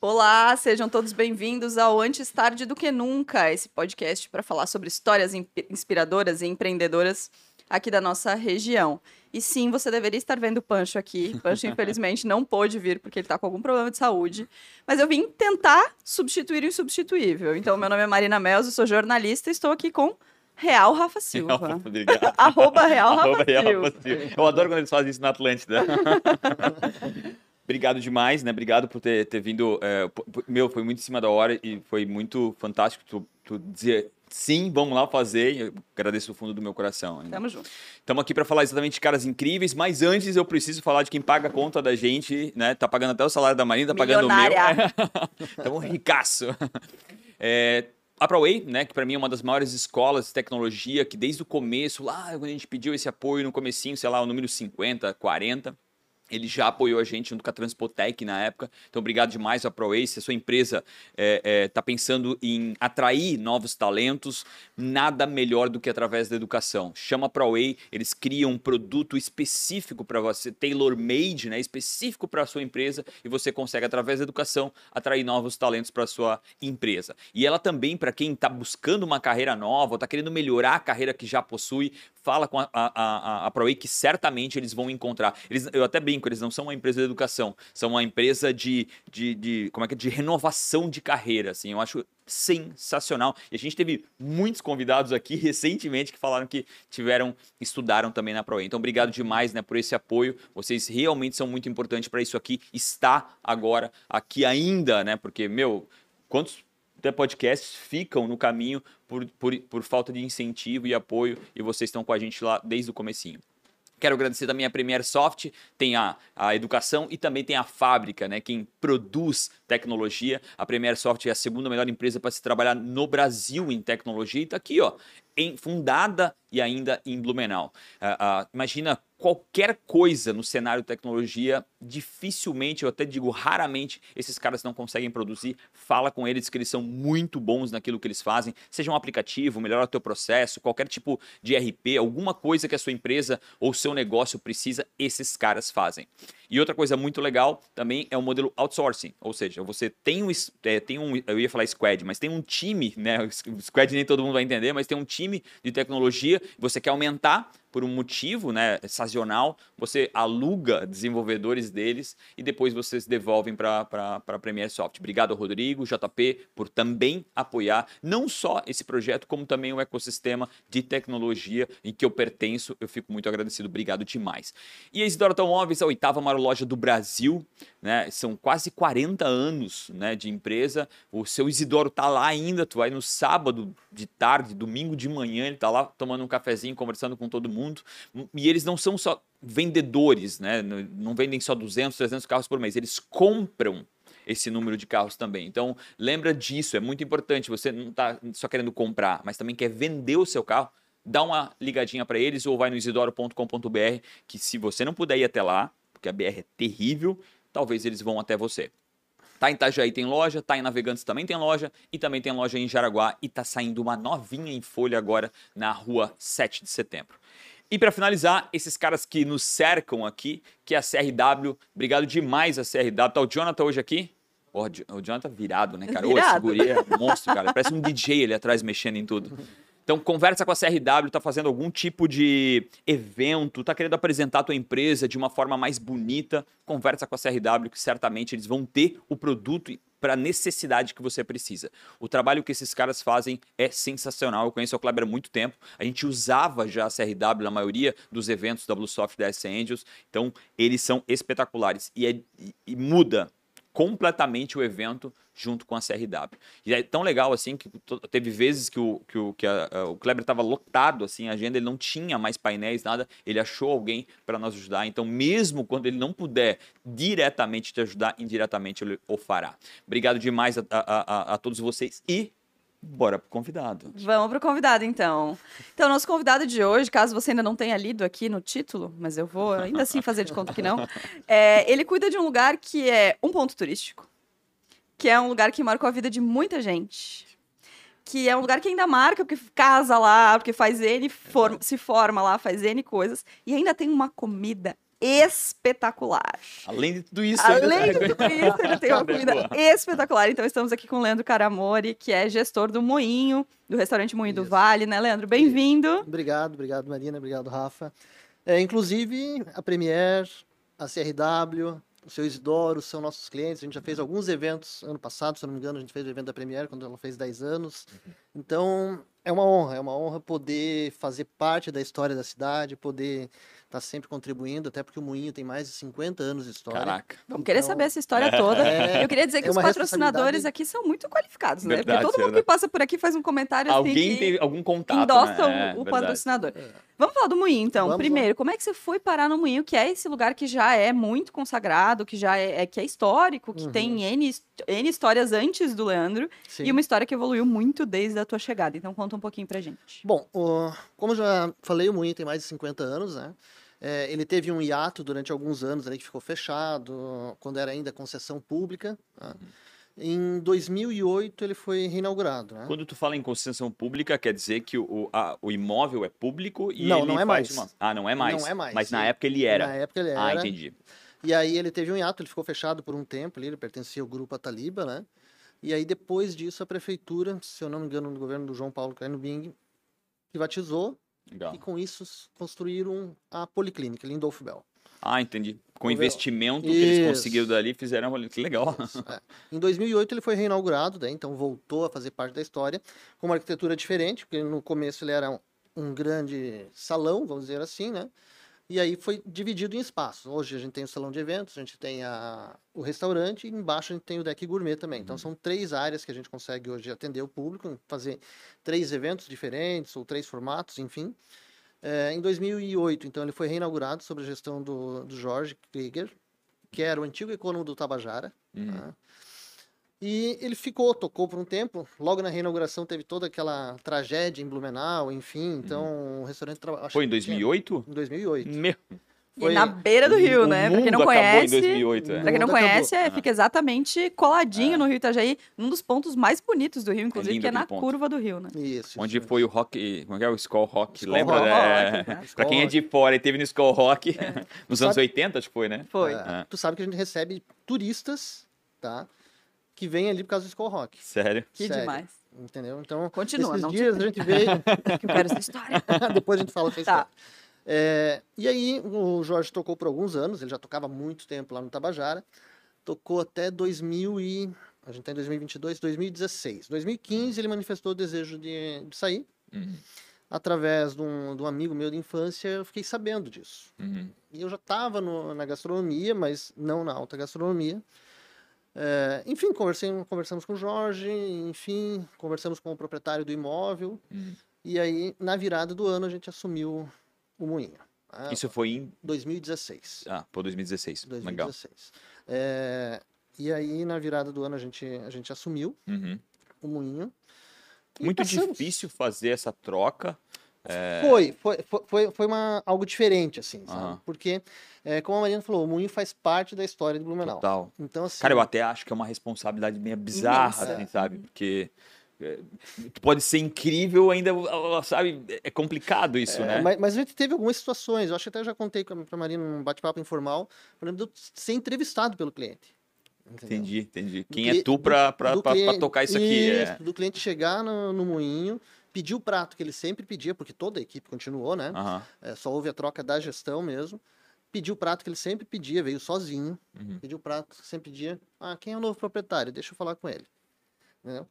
Olá, sejam todos bem-vindos ao Antes Tarde do Que Nunca, esse podcast para falar sobre histórias inspiradoras e empreendedoras aqui da nossa região. E sim, você deveria estar vendo o Pancho aqui. Pancho, infelizmente, não pôde vir porque ele está com algum problema de saúde. Mas eu vim tentar substituir o insubstituível. Então, meu nome é Marina Melzo, sou jornalista e estou aqui com Real Rafa Silva. Obrigado. Arroba Real Rafa Arroba Real Silva. Rafa Silva. Eu adoro quando eles fazem isso na Atlântida. Obrigado demais, né? Obrigado por ter, ter vindo. é, meu, foi muito em cima da hora e foi muito fantástico tu, tu dizer sim, vamos lá fazer. Eu agradeço do fundo do meu coração. né? Tamo junto. Estamos aqui para falar exatamente de caras incríveis, mas antes eu preciso falar de quem paga a conta da gente, né? Tá pagando até o salário da Marina, tá pagando o meu. Então, ricaço. É, a ProWay, né, que para mim é uma das maiores escolas de tecnologia, que desde o começo, lá quando a gente pediu esse apoio no comecinho, sei lá, o número 50, 40, ele já apoiou a gente junto com a Transpotec na época. Então, obrigado demais à ProWay. Se a sua empresa está pensando em atrair novos talentos, nada melhor do que através da educação. Chama a ProWay, eles criam um produto específico para você, tailor-made, né, específico para a sua empresa, e você consegue, através da educação, atrair novos talentos para a sua empresa. E ela também, para quem está buscando uma carreira nova, está querendo melhorar a carreira que já possui, fala com a, a, a, a que certamente eles vão encontrar. Eles, eu até brinco, eles não são uma empresa de educação, são uma empresa de, de, de como é que é, de renovação de carreira, assim, eu acho sensacional. E a gente teve muitos convidados aqui recentemente que falaram que tiveram, estudaram também na ProWay. Então, obrigado demais, né, por esse apoio. Vocês realmente são muito importantes para isso aqui. Está agora aqui ainda, né? Porque, meu, quantos até podcasts ficam no caminho por, por, por falta de incentivo e apoio e vocês estão com a gente lá desde o comecinho. Quero agradecer também a Premier Soft, tem a, a educação e também tem a fábrica, né? Quem produz tecnologia. A Premier Soft é a segunda melhor empresa para se trabalhar no Brasil em tecnologia e está aqui, ó, em, fundada e ainda em Blumenau. Ah, ah, imagina qualquer coisa no cenário de tecnologia, dificilmente, eu até digo raramente, esses caras não conseguem produzir. Fala com eles que eles são muito bons naquilo que eles fazem, seja um aplicativo, melhora teu processo, qualquer tipo de RP, alguma coisa que a sua empresa ou seu negócio precisa, esses caras fazem. E outra coisa muito legal também é o modelo outsourcing, ou seja, você tem um, é, tem um eu ia falar squad, mas tem um time, né? Squad nem todo mundo vai entender, mas tem um time de tecnologia, você quer aumentar por um motivo né, sazonal, você aluga desenvolvedores deles e depois vocês devolvem para a Premier Soft. Obrigado, Rodrigo, JP, por também apoiar não só esse projeto, como também o ecossistema de tecnologia em que eu pertenço. Eu fico muito agradecido, obrigado demais. E a Isidoro Automóveis, a oitava maior loja do Brasil, né? São quase 40 anos né, de empresa. O seu Isidoro tá lá ainda, tu vai no sábado de tarde, domingo de manhã, ele tá lá tomando um cafezinho, conversando com todo mundo. E eles não são só vendedores, né? Não não vendem só 200, 300 carros por mês, eles compram esse número de carros também. Então, lembra disso, é muito importante. Você não está só querendo comprar, mas também quer vender o seu carro. Dá uma ligadinha para eles ou vai no isidoro.com.br, que se você não puder ir até lá, porque a BR é terrível, talvez eles vão até você. Tá em Itajaí tem loja, tá em Navegantes também tem loja e também tem loja em Jaraguá e tá saindo uma novinha em folha agora na rua 7 de setembro. E para finalizar, esses caras que nos cercam aqui, que é a CRW, obrigado demais a CRW. Tá o Jonathan hoje aqui? Porra, o Jonathan virado, né, cara? Ô, esse Virado. guri é monstro, cara. Parece um DJ ali atrás mexendo em tudo. Então, conversa com a CRW, tá fazendo algum tipo de evento, tá querendo apresentar a tua empresa de uma forma mais bonita, conversa com a CRW, que certamente eles vão ter o produto para a necessidade que você precisa. O trabalho que esses caras fazem é sensacional. Eu conheço o Kleber há muito tempo. A gente usava já a CRW na maioria dos eventos da Bluesoft da S Angels. Então, eles são espetaculares. E, é- e- e muda completamente o evento junto com a CRW. E é tão legal assim que teve vezes que o, que o, que a- o Kleber estava lotado, assim, a agenda, ele não tinha mais painéis, nada, ele achou alguém para nos ajudar. Então, mesmo quando ele não puder diretamente te ajudar, indiretamente ele o fará. Obrigado demais a, a- a- a todos vocês e bora pro convidado. Vamos pro convidado, então. Então, nosso convidado de hoje, caso você ainda não tenha lido aqui no título, mas eu vou ainda assim fazer de conta que não, é, ele cuida de um lugar que é um ponto turístico, que é um lugar que marcou a vida de muita gente, que é um lugar que ainda marca, porque casa lá, porque faz N, forma- se forma lá, faz N coisas, e ainda tem uma comida espetacular. Além de tudo isso, Além de tudo isso, ele tem uma comida boa? espetacular. Então, estamos aqui com o Leandro Caramori, que é gestor do Moinho, do restaurante Moinho do Isso. Vale, né, Leandro? Bem-vindo. Obrigado, obrigado, Marina, obrigado, Rafa. É, inclusive, a Premier, a CRW, o seu Isidoro são nossos clientes. A gente já fez alguns eventos ano passado, se eu não me engano, a gente fez o evento da Premier quando ela fez 10 anos. Então, é uma honra, é uma honra poder fazer parte da história da cidade, poder estar sempre contribuindo, até porque o Moinho tem mais de 50 anos de história. Caraca. Vamos querer Então, saber essa história toda. é- Eu queria dizer que é os patrocinadores aqui são muito qualificados, né? Verdade, Porque todo mundo que passa por aqui faz um comentário assim Alguém que teve algum contato, endossa né? o, o É, verdade. patrocinador. Vamos falar do Moinho, então. Vamos lá. Primeiro, como é que você foi parar no Moinho, que é esse lugar que já é muito consagrado, que já é, é- que é histórico, que Uhum. tem N, N histórias antes do Leandro, Sim. e uma história que evoluiu muito desde a tua chegada. Então conta um pouquinho pra gente. Bom, o- como eu já falei, o Moinho tem mais de 50 anos, né? É, ele teve um hiato durante alguns anos ali que ficou fechado, quando era ainda concessão pública. né? Em 2008 ele foi reinaugurado, né? Quando tu fala em concessão pública, quer dizer que o, a- o imóvel é público e Não, ele não é faz mais. uma... Ah, não é mais. Não é mais. Mas na época ele era. Na época ele Ah, era. entendi. E aí ele teve um hiato, ele ficou fechado por um tempo ali, ele pertencia ao grupo Ataliba, né? E aí depois disso a prefeitura, se eu não me engano, no governo do João Paulo Carino Bing, privatizou Legal. e com isso construíram a Policlínica, Lindolfo Bell. Ah, entendi. Com o investimento que eles Isso. conseguiram dali, fizeram... Que legal. É. Em 2008 ele foi reinaugurado, né? então voltou a fazer parte da história, com uma arquitetura diferente, porque no começo ele era um, um grande salão, vamos dizer assim, né? E aí foi dividido em espaços. Hoje a gente tem o salão de eventos, a gente tem a, o restaurante e embaixo a gente tem o deck gourmet também. Então são três áreas que a gente consegue hoje atender o público, fazer três eventos diferentes ou três formatos, enfim. É, em 2008, então, ele foi reinaugurado sob a gestão do, do Jorge Krieger, que era o antigo econômico do Tabajara. Uhum. né? E ele ficou, tocou por um tempo. Logo na reinauguração teve toda aquela tragédia em Blumenau, enfim. Então o restaurante trabalhou. Foi em 2008? Em 2008. Meu, Foi- E na beira do rio, o né? Pra quem não acabou em conhece. 2008, é. Pra quem não conhece, é, Ah. fica exatamente coladinho É. no Rio Itajaí, num dos pontos mais bonitos do Rio, inclusive, lindo que é na ponto. curva do rio, né? Isso. Onde isso foi o rock... Como é que é? O Skull Rock, Skull lembra? Rock, É. né? Pra quem é de fora e teve no Skull Rock, nos anos Sabe- 80, acho que foi, né? Foi. É, É. Tu sabe que a gente recebe turistas, tá? Que vêm ali por causa do Skull Rock. Sério. Que Sério. demais. Entendeu? Então, Continua, esses não te- dias a gente veio. Que eu quero essa história. Depois a gente fala essa Tá. história. É, e aí, o Jorge tocou por alguns anos, ele já tocava muito tempo lá no Tabajara. Tocou até 2000 e... A gente está em 2022, 2016. 2015 ele manifestou o desejo de, de sair. Uhum. Através de um, de um amigo meu de infância, eu fiquei sabendo disso. Uhum. E eu já estava na gastronomia, mas não na alta gastronomia. É, enfim, conversei, conversamos com o Jorge, enfim, conversamos com o proprietário do imóvel. Uhum. E aí, na virada do ano, a gente assumiu o Moinho. né? Isso foi em... 2016. Ah, pô, 2016. Legal. 2016. É, e aí, na virada do ano, a gente, a gente assumiu Uhum. o Moinho. Muito passamos. difícil fazer essa troca. Foi, foi, foi, foi, foi uma, algo diferente, assim, sabe? Aham. Porque, é, como a Mariana falou, o Moinho faz parte da história de Blumenau. Total. Então, assim... Cara, eu até acho que é uma responsabilidade meio bizarra, Imensa. assim, sabe? Porque é, pode ser incrível, ainda, sabe? É complicado isso, É, né? mas, mas a gente teve algumas situações, eu acho que até já contei pra Marina num bate-papo informal, por exemplo, de ser entrevistado pelo cliente. entendeu? Entendi, entendi. Do Quem cli- é tu pra, do- pra, do pra- pra cliente- tocar isso aqui? É. Isso, do cliente chegar no, no moinho, pedir o prato que ele sempre pedia, porque toda a equipe continuou, né? Aham. É, só houve a troca da gestão mesmo. Pediu o prato que ele sempre pedia, veio sozinho. Uhum. Pediu o prato que sempre pedia. Ah, quem é o novo proprietário? Deixa eu falar com ele.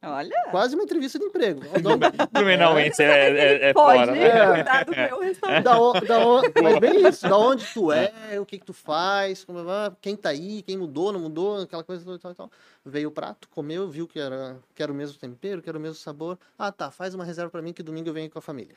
Olha, Quase uma entrevista de emprego. O dono- Blumenauense é, é, é pode fora, né? cuidar do meu restaurante. da, o- da o- mas bem isso, da onde tu é, o que que tu faz, como, ah, quem tá aí, quem mudou, não mudou, aquela coisa e tal, e tal. Veio o prato, comeu, viu que era, que era o mesmo tempero, que era o mesmo sabor. Ah, tá, faz uma reserva pra mim que domingo eu venho com a família.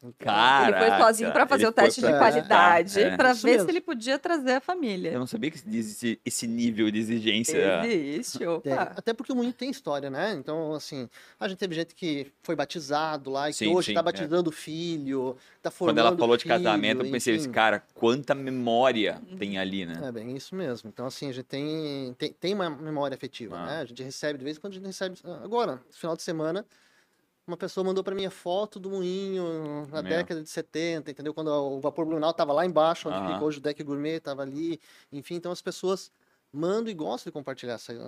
Então, Cara, ele foi sozinho pra fazer o teste de qualidade, é. pra Isso ver mesmo. se ele podia trazer a família. Eu não sabia que existe esse nível de exigência. Existe, opa. Até porque o moinho tem história, né? Então, assim, a gente teve gente que foi batizado lá e Sim, que hoje sim, tá é. batizando o filho, tá formando Quando ela falou de filho, casamento, eu pensei, enfim. cara, quanta memória tem ali, né? É bem isso mesmo. Então, assim, a gente tem, tem, tem uma memória afetiva, Ah. né? A gente recebe, de vez em quando a gente recebe. Agora, no final de semana, uma pessoa mandou para mim a foto do moinho na Meu. década de 70, entendeu? Quando o vapor Blumenau tava lá embaixo, onde Aham. fica hoje o deck gourmet, tava ali. Enfim, então as pessoas mandam e gostam de compartilhar essa, essa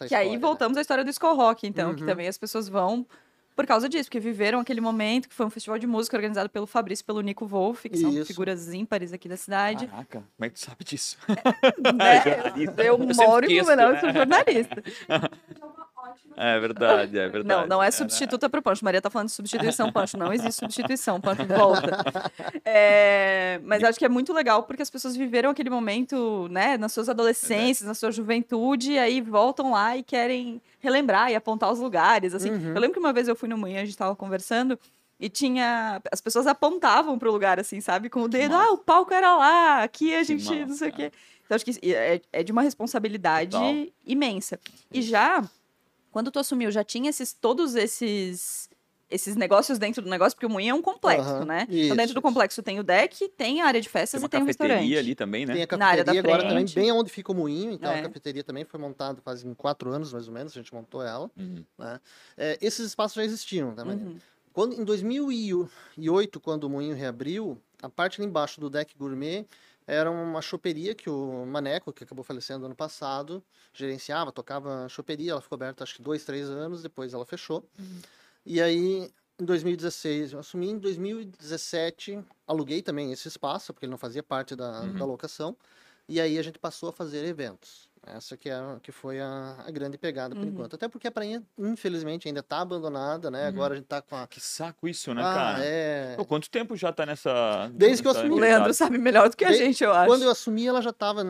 Que história. aí né? voltamos à história do Skull Rock, então, que Uhum. também as pessoas vão por causa disso, porque viveram aquele momento que foi um festival de música organizado pelo Fabrício e pelo Nico Wolff, que são Isso. figuras ímpares aqui da cidade. Caraca, como é que tu sabe disso? né? jornalista. Eu Eu sempre moro em Blumenau, eu né? sou jornalista. É verdade, é verdade. Não, não é né? substituta pro Pancho. Maria tá falando de substituição, Pancho. Não existe substituição, Pancho, volta. É, mas acho que é muito legal porque as pessoas viveram aquele momento, né, nas suas adolescências, na sua juventude, e aí voltam lá e querem relembrar e apontar os lugares, assim. Uhum. Eu lembro que uma vez eu fui no Manhã, a gente tava conversando, e tinha... As pessoas apontavam pro lugar, assim, sabe? Com o dedo, ah, o palco era lá, aqui a gente massa, não sei o quê. Então, acho que é, é de uma responsabilidade Total. imensa. E já, quando tu assumiu, já tinha esses, todos esses esses negócios dentro do negócio, porque o moinho é um complexo, Aham, né? isso, então, dentro do complexo tem o deck, tem a área de Tem festas uma e tem o cafeteria restaurante. ali também, né? Tem a Na área da cafeteria agora também, bem onde fica o moinho. Então É. a cafeteria também foi montada faz em quatro anos, mais ou menos, a gente montou ela. Uhum. né? É, esses espaços já existiam, tá? Uhum. Quando, em 2008, quando o moinho reabriu, a parte ali embaixo do deck gourmet era uma choperia que o Maneco, que acabou falecendo ano passado, gerenciava, tocava choperia. Ela ficou aberta acho que dois, três anos, depois ela fechou. E aí, em 2016, eu assumi. Em 2017, aluguei também esse espaço, porque ele não fazia parte da, Uhum. da locação. E aí a gente passou a fazer eventos. Essa que, é, a- que foi a, a grande pegada por Uhum. enquanto. Até porque a prainha, infelizmente, ainda está abandonada, né? Agora a gente está com a. Que saco isso, né, Ah, cara? é. Pô, quanto tempo já tá nessa. Desde que eu assumi. O? Leandro sabe melhor do que a Bem, gente, eu acho. Quando eu assumi, ela já estava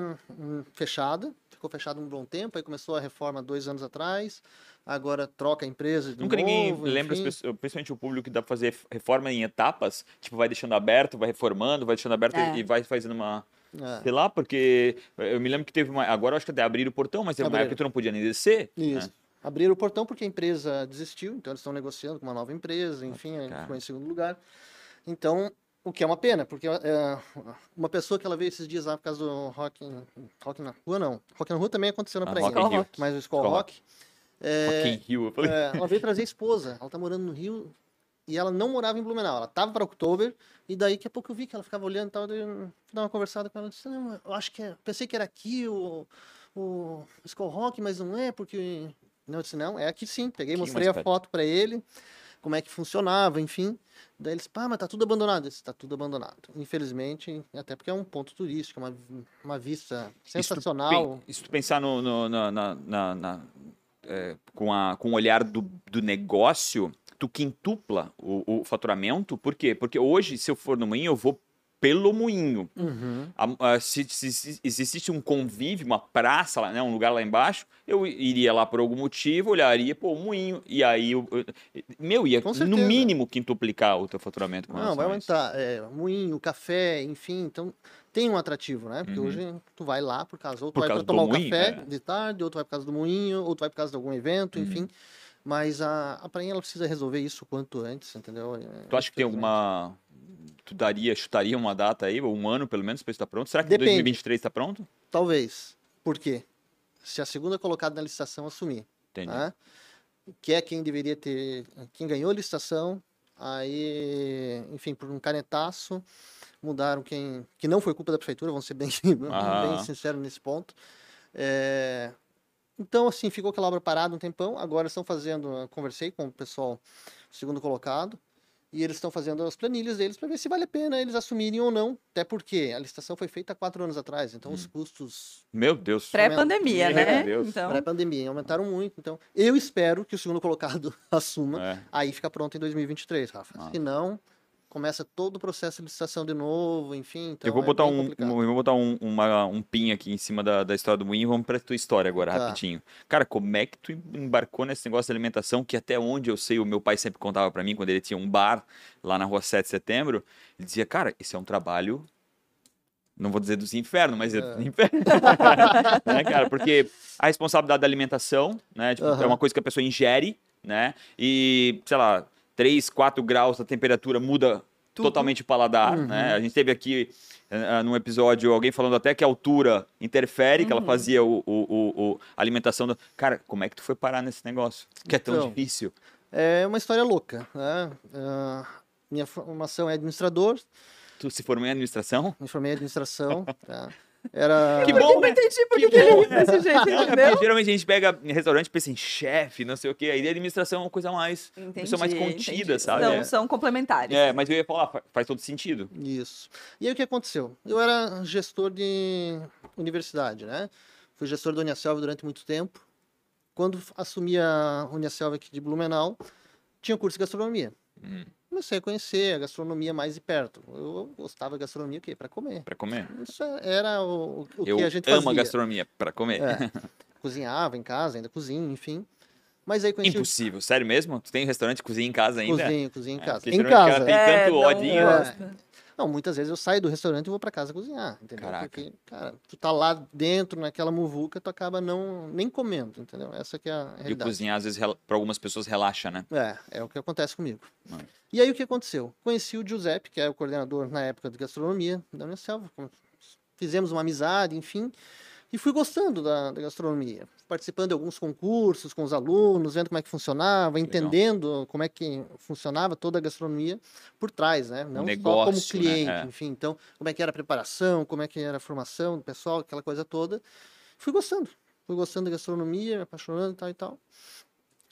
fechada. Ficou fechada um bom tempo. Aí começou a reforma dois anos atrás. Agora troca a empresa de Nunca ninguém novo, lembra, as enfim. pessoas, principalmente o público, que dá pra fazer reforma em etapas. Tipo, vai deixando aberto, vai reformando, vai deixando aberto É. e vai fazendo uma. É. Sei lá, porque eu me lembro que teve uma. Agora acho que até abriram o portão, mas teve uma época que tu não podia nem descer. Isso. né? Abriram o portão porque a empresa desistiu, então eles estão negociando com uma nova empresa, enfim, aí cara. ficou em segundo lugar. Então, o que é uma pena, porque é, uma pessoa que ela veio esses dias lá por causa do Rock, in- rock na Rua, não. Rock na Rua também aconteceu na Ah, praia, Rock in Rio. mas o Skull Skull Rock. é, Rock in Rio. Eu falei, é, ela veio trazer a esposa, ela tá morando no Rio e ela não morava em Blumenau, ela tava para Oktober e daí daqui a pouco eu vi que ela ficava olhando e tal, daí eu dar uma conversada com ela, eu disse, não, eu acho que é, pensei que era aqui o, o Skull Rock, mas não é, porque... Não, eu disse, não, é aqui sim, peguei, Aqui mostrei a perto. foto para ele, como é que funcionava, enfim. Daí eles, pá, mas tá tudo abandonado. Eu disse, tá tudo abandonado. Infelizmente, até porque é um ponto turístico, uma, uma vista sensacional. e se tu pensar no, no- na, na- na- na- é, com, a, com o olhar do, do negócio, tu quintupla o, o faturamento. Por quê? Porque hoje, se eu for no moinho, eu vou pelo moinho. Uhum. A- a- se, se- se existisse um convívio, uma praça, lá, né, um lugar lá embaixo, eu iria lá por algum motivo, olharia, pô, o moinho, e aí, eu, eu- meu, ia no mínimo quintuplicar o teu faturamento. Não, vai aumentar. É, moinho, café, enfim. Então, tem um atrativo, né? Porque Uhum. hoje tu vai lá por causa, ou tu Por vai para tomar moinho, café é. de tarde, ou tu vai por causa do moinho, ou tu vai por causa de algum evento, Uhum. enfim. Mas a, a prainha, ela precisa resolver isso o quanto antes, entendeu? É, Tu acha que tem alguma. Tu daria, chutaria uma data aí, ou um ano pelo menos, pra isso estar pronto? Será que Depende. 2023 está pronto? Talvez. Por quê? Se a segunda colocada na licitação assumir, Entendi. né? que é quem deveria ter, quem ganhou a licitação, aí, enfim, por um canetaço, mudaram quem, que não foi culpa da prefeitura, vamos ser bem, Aham. bem sinceros nesse ponto. É, então, assim, ficou aquela obra parada um tempão, agora estão fazendo, eu conversei com o pessoal segundo colocado, e eles estão fazendo as planilhas deles para ver se vale a pena eles assumirem ou não, até porque a licitação foi feita há quatro anos atrás, então Hum. os custos Meu Deus. Pré-pandemia, Meu né? Então, pré-pandemia aumentaram muito. Então, eu espero que o segundo colocado assuma. É. Aí fica pronto em 2023, Rafa. Ah. Se não, começa todo o processo de licitação de novo, enfim. Então eu vou é botar, um, complicado. eu vou botar um, uma- um pin aqui em cima da, da história do moinho e vamos pra tua história agora, Tá. rapidinho. Cara, como é que tu embarcou nesse negócio de alimentação que até onde eu sei, o meu pai sempre contava pra mim, quando ele tinha um bar lá na rua 7 de setembro, ele dizia, cara, esse é um trabalho... Não vou dizer dos infernos, mas é É. do inferno. né, cara? Porque a responsabilidade da alimentação, né? Tipo, É Aham. uma coisa que a pessoa ingere, né? E, sei lá, 3, 4 graus da temperatura muda Tudo. totalmente o paladar, Uhum. né? A gente teve aqui eh, num episódio alguém falando até que a altura interfere, que ela Uhum. fazia o, o- o- a alimentação. Do... Cara, como é que tu foi parar nesse negócio? Que é tão Então, difícil. É uma história louca, né? Ah, minha formação é administrador, Tu se formou em administração? me formei em administração, tá? Era... Que Eu bom, não né? entendi por que ele desse jeito, É, entendeu? porque geralmente a gente pega em restaurante e pensa em chefe, não sei o quê. Aí a administração é uma coisa mais. Uma pessoa mais Entendi, contida, entendi. sabe? São, É. são complementares. É, mas eu ia falar, fa- faz todo sentido. Isso. E aí o que aconteceu? Eu era gestor de universidade, né? Fui gestor da Uniaselv durante muito tempo. Quando assumi a Uniaselv aqui de Blumenau, tinha curso de gastronomia. Hum. Comecei a conhecer a gastronomia mais de perto. Eu gostava de gastronomia o quê? Para comer. Pra comer. Isso era o, o eu que a gente amo fazia. a gastronomia pra comer. É. Cozinhava em casa, ainda cozinho, enfim. Mas aí conheci Impossível. Sério mesmo? Tu tem restaurante e cozinha em casa ainda? cozinho, cozinho em É, casa. porque em cara casa. tem É, tanto não odinho. Não, muitas vezes eu saio do restaurante e vou para casa cozinhar, entendeu? Caraca. Porque, cara, tu tá lá dentro naquela muvuca, tu acaba não nem comendo, entendeu? Essa que é a E realidade. cozinhar, às vezes, pra algumas pessoas relaxa, né? É, é o que acontece comigo. Ah. E aí o que aconteceu? Conheci o Giuseppe, que é o coordenador na época de gastronomia da Unicelva. Fizemos uma amizade, enfim, e fui gostando da, da gastronomia. Participando de alguns concursos com os alunos, vendo como é que funcionava, Legal. entendendo como é que funcionava toda a gastronomia por trás, né? Não só como negócio, né? cliente, É. enfim. Então, como é que era a preparação, como é que era a formação do pessoal, aquela coisa toda. Fui gostando. Fui gostando da gastronomia, me apaixonando e tal e tal.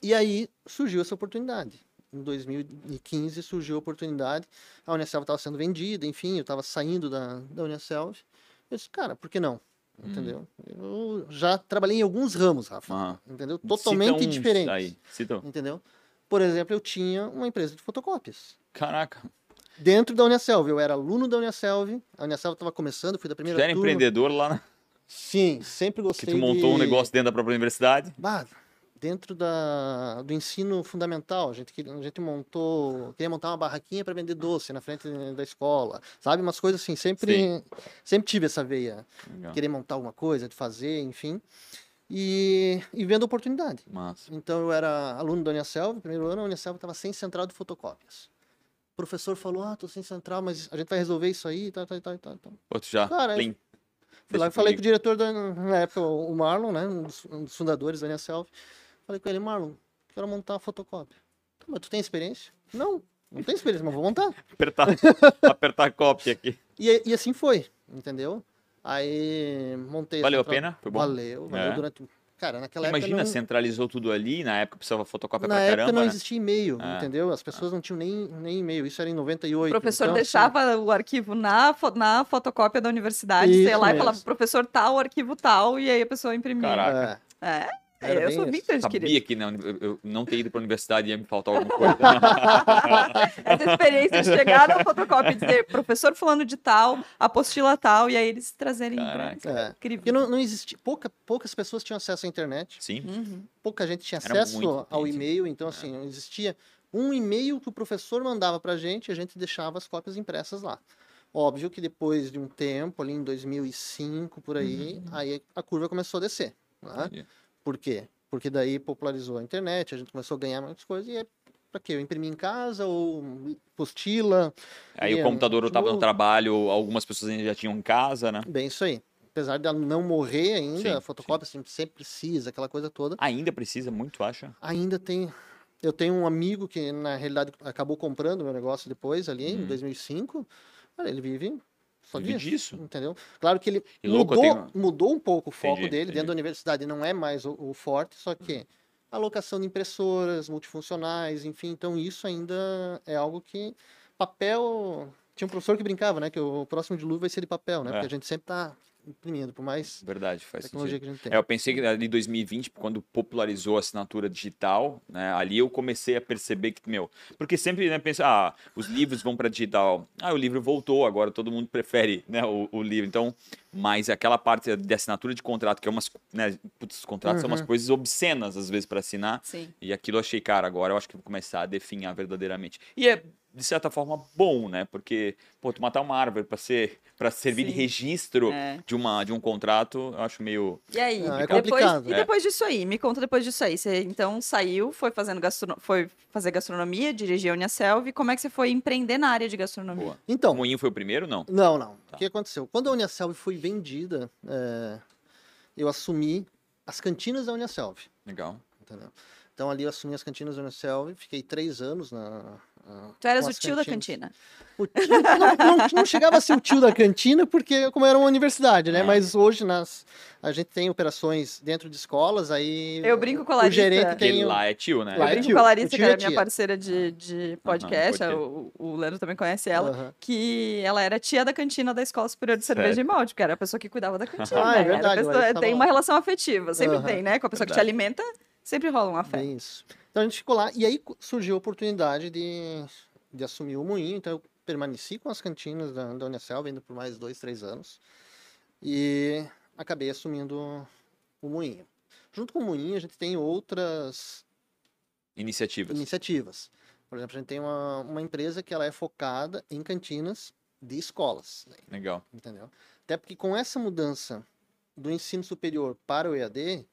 E aí surgiu essa oportunidade. Em 2015 surgiu a oportunidade. A Unicelv estava sendo vendida, enfim, eu estava saindo da, da Unicelv. Eu disse, cara, por que não? Hum. Entendeu? Eu já trabalhei em alguns ramos, Rafa. Entendeu? Cita Totalmente uns diferentes. Aí. Cita um. Entendeu? Por exemplo, eu tinha uma empresa de fotocópias. Caraca. Dentro da Unicelv, eu era aluno da Unicelv. A Unicelv estava começando, fui da primeira já era turma. empreendedor lá, né? Sim, sempre que gostei tu montou um de- negócio dentro da própria universidade. Bah, dentro da, do ensino fundamental, a gente, a gente montou, queria montar uma barraquinha para vender doce na frente da escola, sabe? Umas coisas assim, sempre, sempre tive essa veia, Legal. querer montar alguma coisa, de fazer, enfim. E, e vendo oportunidade. Massa. Então eu era aluno da Unicelv, primeiro ano, a Unicelv estava sem central de fotocópias. O professor falou, ah, tô sem central, mas a gente vai resolver isso aí, tal, tal. tal. Pô, tu já. Cara, plim. Fui lá e falei com o diretor, da, na época, o Marlon, né? Um dos, um dos fundadores da Unicelv. Falei com ele, Marlon, quero montar uma fotocópia. "Tá, Mas tu tem experiência? Não, não tenho experiência, mas vou montar. Apertar, apertar copy aqui. E, e assim foi, entendeu? Aí montei. a Valeu a pena? Foi bom? Valeu, valeu É. durante. Cara, naquela Imagina, época. Não... centralizou tudo ali, na época precisava fotocópia Na pra época caramba, não né? existia e-mail, É. entendeu? As pessoas não tinham nem, nem e-mail. Isso era em 98. O professor então, assim, deixava o arquivo na, fo- na fotocópia da universidade, Isso você ia lá e mesmo. falava, professor tal, arquivo tal, e aí a pessoa imprimia. Caraca. É, Era eu sou vintage, Sabia querido. que não, eu, eu não ter ido pra universidade ia me faltar alguma coisa. Essa experiência de chegar na fotocópia e dizer, professor fulano de tal, apostila tal, e aí eles trazerem. Caraca. É. Incrível. Porque não, não existia. Pouca, poucas pessoas tinham acesso à internet. Sim. Uhum. pouca gente tinha Era acesso ao e-mail, então assim, não existia um e-mail que o professor mandava pra gente, a gente deixava as cópias impressas lá. Óbvio que depois de um tempo, ali em 2005, por aí, Uhum. aí a curva começou a descer. Né? Por quê? Porque daí popularizou a internet, a gente começou a ganhar muitas coisas, e é pra quê? Eu imprimi em casa ou postila. Aí o ia computador estava no trabalho, algumas pessoas ainda já tinham em casa, né? Bem, isso aí. Apesar de não morrer ainda, Sim, a fotocópia sempre, sempre precisa, aquela coisa toda. Ainda precisa muito, acha? ainda tem. Eu tenho um amigo que, na realidade, acabou comprando meu negócio depois, ali, em Uhum. 2005. Cara, ele vive só Vive disso. disso. Entendeu? Claro que ele Que louco, eu mudou, tenho- mudou um pouco o foco Entendi, dele. entendi. Dentro da universidade não é mais o, o forte, só que alocação de impressoras, multifuncionais, enfim. Então, isso ainda é algo que. Papel. Tinha um professor que brincava, né? Que o próximo dilúvio vai ser de papel, né? É. Porque a gente sempre tá imprimindo, por mais Verdade, faz tecnologia sentido. que a gente tem. É, eu pensei que ali em 2020, quando popularizou a assinatura digital, né, ali eu comecei a perceber que, meu, porque sempre né, pensa, ah, os livros vão para digital, ah, o livro voltou, agora todo mundo prefere né, o, o livro, então, mas aquela parte de assinatura de contrato, que é umas, né, putz, os contratos são umas Uhum. coisas obscenas às vezes para assinar, Sim. e aquilo eu achei, cara, agora eu acho que vou começar a definhar verdadeiramente. E é, de certa forma, bom, né, porque, pô, tu matar uma árvore para ser, para servir de Sim. registro É. de, uma, de um contrato, eu acho meio... E aí, Não, é depois, complicado. e É. depois disso aí, me conta depois disso aí. Você então saiu, foi fazendo gastrono... foi fazer gastronomia, dirigir a Uniaselv. Como é que você foi empreender na área de gastronomia? Boa. O Então, moinho foi o primeiro, não? Não, não. Tá. O que aconteceu? Quando a Uniaselv foi vendida, é, eu assumi as cantinas da Uniaselv. Legal. Entendeu? Então ali eu assumi as cantinas da Unicel, fiquei três anos na. Tu eras o tio da cantina. O tio- não, não- não chegava a ser o tio da cantina, porque como era uma universidade, né? Ah. Mas hoje nas, a gente tem operações dentro de escolas, aí Eu brinco com a o Larissa. gerente Porque tem... o- lá é tio, né? Lá Eu é brinco tio. com a O Larissa, tio que é era minha tia. parceira de, de podcast, crer. o, o Leandro também conhece ela, que ela era tia da cantina da Escola Superior de Cerveja e Malte, porque era a pessoa que cuidava da cantina. Ah, é né? A verdade, pessoa- tem uma relação afetiva, sempre tem, né? Com a pessoa que te Verdade. alimenta, sempre rola um afeto. Bem isso. Então a gente ficou lá, e aí surgiu a oportunidade de, de assumir o moinho, então eu permaneci com as cantinas da, da Unicel, vendo por mais dois, três anos, e acabei assumindo o moinho. Junto com o moinho, a gente tem outras Iniciativas. iniciativas. Por exemplo, a gente tem uma, uma empresa que ela é focada em cantinas de escolas, Legal. entendeu? Até porque com essa mudança do ensino superior para o EAD,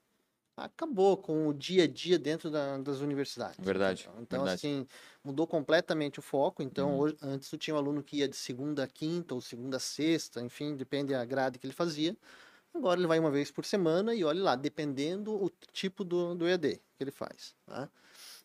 acabou com o dia a dia dentro da- das universidades. Verdade, entendeu? Então, verdade. assim, mudou completamente o foco. Então, Uhum. hoje, antes tu tinha um aluno que ia de segunda a quinta ou segunda a sexta, enfim, depende da grade que ele fazia. Agora ele vai uma vez por semana e olha lá, dependendo o tipo do, do EAD que ele faz. Tá?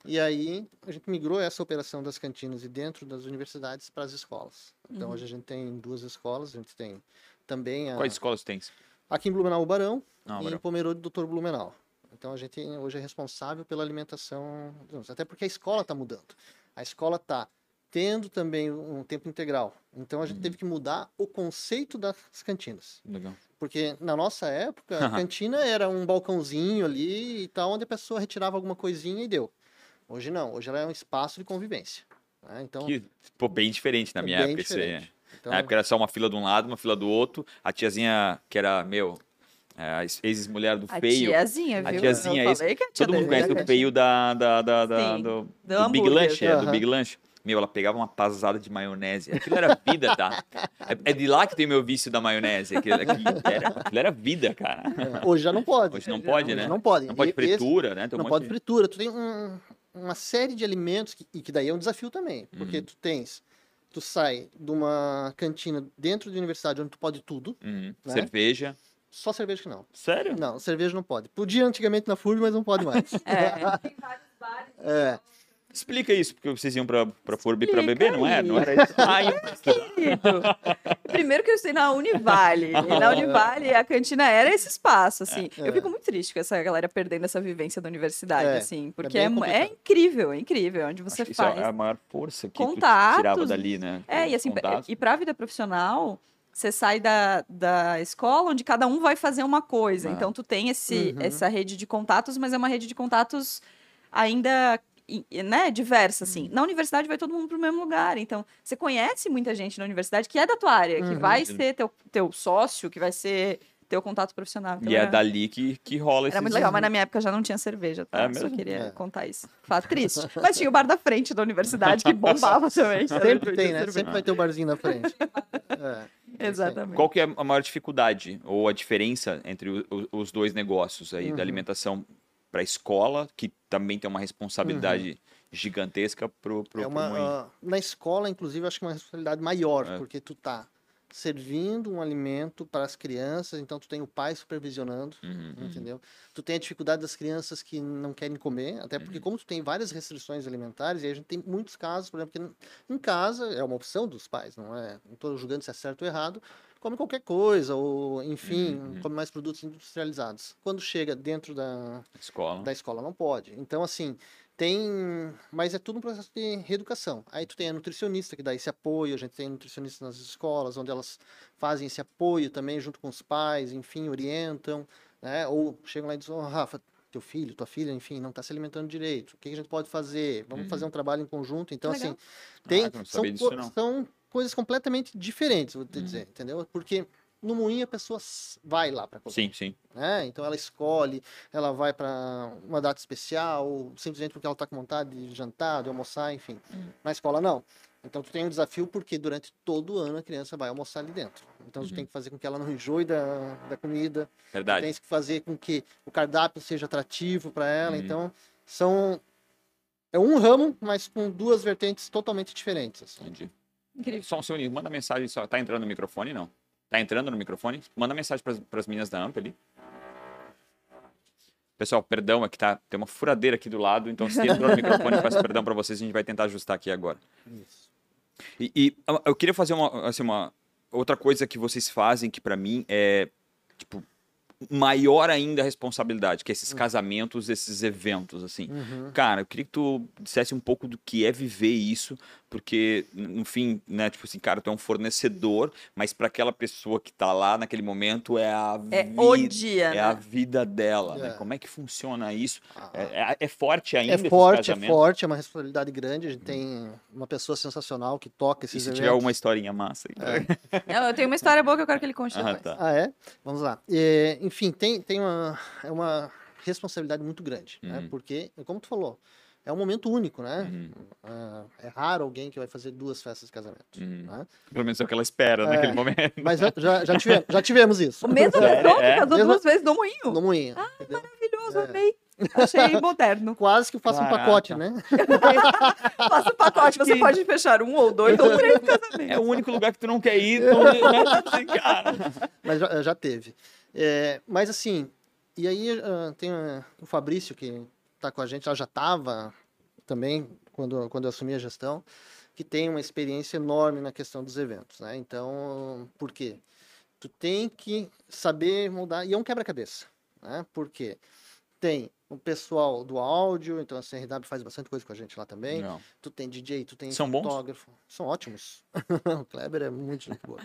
E aí a gente migrou essa operação das cantinas e dentro das universidades para as escolas. Então Uhum. hoje a gente tem duas escolas, a gente tem também a, Quais escolas tens? aqui em Blumenau o Barão Não, e em Barão. Pomerode Dr. Blumenau. Então a gente hoje é responsável pela alimentação, até porque a escola está mudando. A escola está tendo também um tempo integral. Então a gente Uhum. teve que mudar o conceito das cantinas. Legal. Porque na nossa época, a cantina era um balcãozinho ali e tal, onde a pessoa retirava alguma coisinha e deu. Hoje não, hoje ela é um espaço de convivência. né? Então, Que, pô, bem diferente na é minha época. Diferente. Então, Na época era só uma fila de um lado, uma fila do outro. A tiazinha, que era, meu, a ex-mulher do A feio. tiazinha, A viu? tiazinha, Eu esse- falei que a tia Todo mundo conhece era o feio da, da, da, da- do, do do Big. Lunch. É, do. Big Lunch. Meu, ela pegava uma pasada de maionese. Aquilo era vida, tá? É, é de lá que tem meu vício da maionese. Aquilo, aquilo era, aquilo era vida, cara. é, hoje já não pode. Hoje não pode, Hoje né? Não pode. Não pode E- esse- fritura, né? Tem um não pode de- fritura. Tu tem um- uma série de alimentos que, e que daí é um desafio também, porque Uhum. tu tens, tu sai de uma cantina dentro da universidade onde tu pode tudo, Uhum. né? Cerveja. Só cerveja que não. Sério? Não, cerveja não pode. Podia antigamente na FURB, mas não pode mais. É. Explica isso, porque vocês iam pra, pra Furb e pra beber, não é? Não era isso? Ah, estudar. Querido, Primeiro que eu estudei na Univale. E na Univale, a cantina era esse espaço, assim. É. Eu fico muito triste com essa galera perdendo essa vivência da universidade, É, assim. Porque bem é, é complicado. incrível, é incrível. Onde você Acho que isso faz. é a maior força que tu Contatos. tirava dali, né? É, e assim, Contatos. e pra vida profissional, você sai da, da escola onde cada um vai fazer uma coisa. Ah. Então, tu tem esse, Uhum. essa rede de contatos, mas é uma rede de contatos ainda, né, diversa, Uhum. assim. Na universidade vai todo mundo pro mesmo lugar. Então, você conhece muita gente na universidade que é da tua área, que Uhum. vai ser teu, teu sócio, que vai ser teu contato profissional. Então, E é era- dali que, que rola Era esse muito legal, mas na minha época já não tinha cerveja, tá? É Só queria É. contar isso. Fato triste. Mas tinha o bar da frente da universidade que bombava também. Sempre tem, né? Cerveja. Sempre vai ter o barzinho na frente. É. Exatamente. Qual que é a maior dificuldade ou a diferença entre o- o- os dois negócios aí, Uhum. da alimentação para a escola, que também tem uma responsabilidade gigantesca pro, pro, Uhum. É pro uma, ah, na escola, inclusive, acho que é uma responsabilidade maior, É. porque tu tá servindo um alimento para as crianças, então tu tem o pai supervisionando, Uhum, uhum. entendeu? Tu tem a dificuldade das crianças que não querem comer, até Uhum. porque como tu tem várias restrições alimentares, e a gente tem muitos casos, por exemplo, que em casa é uma opção dos pais, não é? Não estou julgando se é certo ou errado, come qualquer coisa, ou enfim, Uhum. come mais produtos industrializados. Quando chega dentro da, Escola. da escola não pode. Então, assim, tem. Mas é tudo um processo de reeducação. Aí tu tem a nutricionista que dá esse apoio, a gente tem nutricionistas nas escolas, onde elas fazem esse apoio também junto com os pais, enfim, orientam, né? Ou chegam lá e dizem, oh, Rafa, teu filho, tua filha, enfim, não está se alimentando direito. O que a gente pode fazer? Vamos Uhum. fazer um trabalho em conjunto. Então, Legal. assim, tem, Ah, não são, disso, co- não. são coisas completamente diferentes, vou te Uhum. dizer, entendeu? Porque no moinho a pessoa vai lá para Sim, sim. né? Então ela escolhe, ela vai para uma data especial, ou simplesmente porque ela está com vontade de jantar, de almoçar, enfim. Hum. Na escola não. Então tu tem um desafio porque durante todo o ano a criança vai almoçar ali dentro. Então tu Uhum. tem que fazer com que ela não enjoe da, da comida, Verdade. tem que fazer com que o cardápio seja atrativo para ela. Uhum. Então são é um ramo, mas com duas vertentes totalmente diferentes. assim. Entendi. Incrível. Só um segundinho, manda mensagem só. Tá entrando no microfone, não? Tá entrando no microfone? Manda mensagem para as meninas da AMP ali. Pessoal, perdão, é que tá, tem uma furadeira aqui do lado, então se entrou no microfone, peço perdão para vocês, a gente vai tentar ajustar aqui agora. Isso. E, e, eu- eu queria fazer uma, assim, uma outra coisa que vocês fazem que pra mim é tipo maior ainda a responsabilidade, que é esses casamentos, esses eventos assim. Uhum. Cara, eu queria que tu dissesse um pouco do que é viver isso, porque no fim, né, tipo assim, cara, tu é um fornecedor, mas pra aquela pessoa que tá lá naquele momento é a É vida, o dia, é a né? vida dela, né? É. Como é que funciona isso? Ah. É, é- é forte ainda É forte, é forte, é uma responsabilidade grande. A gente tem uma pessoa sensacional que toca E esses se eventos. tiver alguma historinha massa aí? Não, eu tenho uma história boa que eu quero que ele conte Ah, depois. tá. Ah, é? Vamos lá. Enfim, tem, tem uma, é uma responsabilidade muito grande, né? Uhum. Porque, como tu falou, é um momento único, né? Uhum. Ah, é raro alguém que vai fazer duas festas de casamento. Uhum. né? Pelo menos é o que ela espera É. naquele momento. Mas já, já, já tivemos, já tivemos isso. O mesmo pessoa É? que casou Mesmo- duas vezes no moinho. No moinho. entendeu? Maravilhoso, É. amei. Achei moderno. Quase que eu faço um Caraca. pacote, né? Faça o pacote, você pode fechar um ou dois ou três casamentos. É o único lugar que tu não quer ir, tu, né? Assim, cara. Mas já, já teve. É, mas assim, e aí ah, tem ah, o Fabrício que está com a gente, ela já estava também quando, quando eu assumi a gestão, que tem uma experiência enorme na questão dos eventos, né? Então, por quê? Tu tem que saber mudar, e é um quebra-cabeça, né? Por quê? Tem o pessoal do áudio, então a CRW faz bastante coisa com a gente lá também. Não. Tu tem DJ, tu tem São bons? fotógrafo. São ótimos. o Kleber é muito gente boa.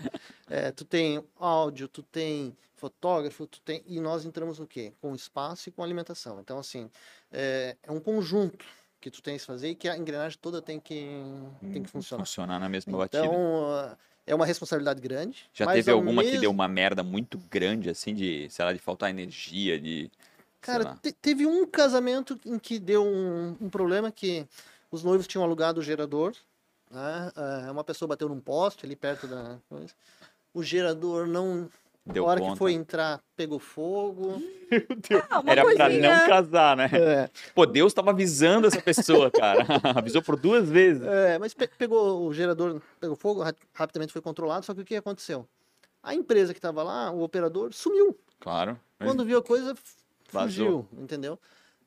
É, tu tem áudio, tu tem fotógrafo, tu tem. E nós entramos no quê? Com espaço e com alimentação. Então, assim, é, é um conjunto que tu tens que fazer e que a engrenagem toda tem que, tem que funcionar. Funcionar na mesma batida. Então, ah, é uma responsabilidade grande. Já teve alguma que mesmo- deu uma merda muito grande, assim, de, sei lá, de faltar energia, de. Cara, te- teve um casamento em que deu um, um problema que os noivos tinham alugado o gerador, né? É, uma pessoa bateu num poste ali perto da coisa. O gerador não, Deu hora conta. que foi entrar, pegou fogo. Ah, uma Era pra coisinha. não casar, né? É, Pô, Deus tava avisando essa pessoa, cara. Avisou por duas vezes. é, mas pe- pegou o gerador, pegou fogo, ra- rapidamente foi controlado, só que o que aconteceu? A empresa que estava lá, o operador, sumiu. Claro. Quando viu a coisa, f- Vazou. fugiu, entendeu?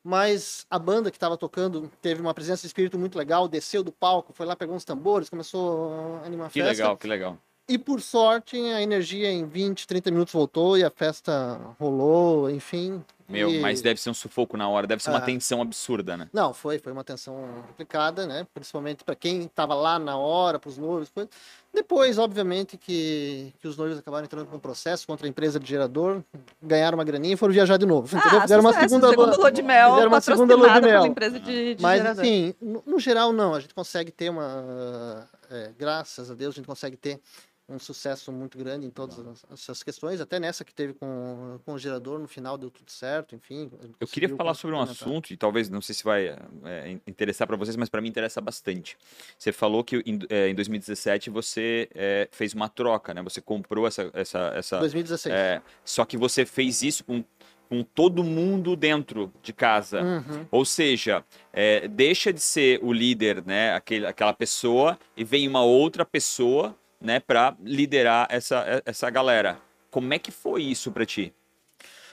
Mas a banda que estava tocando teve uma presença de espírito muito legal, desceu do palco, foi lá, pegou uns tambores, começou a animar a Que festa. legal, que legal. E por sorte, a energia em 20, 30 minutos voltou e a festa rolou, enfim. Meu, e- mas deve ser um sufoco na hora, deve ser uma Ah. tensão absurda, né? Não, foi, foi uma tensão complicada, né? Principalmente para quem estava lá na hora, para os noivos. coisa. Depois, obviamente, que, que os noivos acabaram entrando com um processo contra a empresa de gerador, ganharam uma graninha e foram viajar de novo. Entendeu? Ah, Fizeram uma segunda segundo lua- de mel, fizeram uma segunda lua de mel. empresa de, de Mas gerador. assim, no, no geral não, a gente consegue ter uma, é, graças a Deus, a gente consegue ter um sucesso muito grande em todas as- essas questões, até nessa que teve com, com o gerador, no final deu tudo certo, enfim. Eu queria falar sobre um assunto, e talvez, não sei se vai é, interessar para vocês, mas para mim interessa bastante. Você falou que em, é, em 2017 você é, fez uma troca, né? Você comprou essa. essa, essa 2016. é, só que você fez isso com, com todo mundo dentro de casa. Uhum. Ou seja, é, deixa de ser o líder, né? Aquele, aquela pessoa, e vem uma outra pessoa, né? Para liderar essa, essa galera. Como é que foi isso para ti?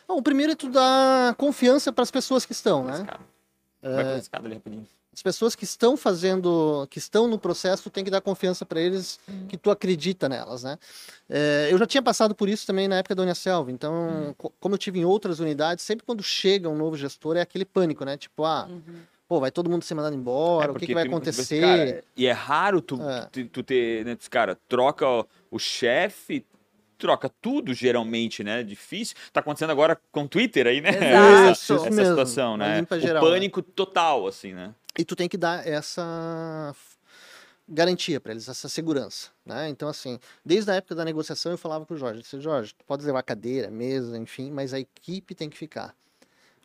Bom, o primeiro é tu dar confiança para as pessoas que estão, né? Vai escada ali rapidinho. As pessoas que estão fazendo, que estão no processo, tu tem que dar confiança para eles que tu acredita nelas, né? É, eu já tinha passado por isso também na época da Unicelv, então, co- como eu tive em outras unidades, sempre quando chega um novo gestor é aquele pânico, né? Tipo, ah, pô, vai todo mundo ser mandado embora, É, o que, que vai acontecer? cara, e é raro tu, É. tu, tu ter, né, cara, troca o, o chefe, troca tudo geralmente, né? Difícil. Tá acontecendo agora com o Twitter aí, né? Exato. Essa, essa situação, né? limpa o geral, né? pânico total, assim, né? E tu tem que dar essa garantia para eles, essa segurança, né? Então, assim, desde a época da negociação eu falava com o Jorge, eu disse, Jorge, tu pode levar cadeira, mesa, enfim, mas a equipe tem que ficar.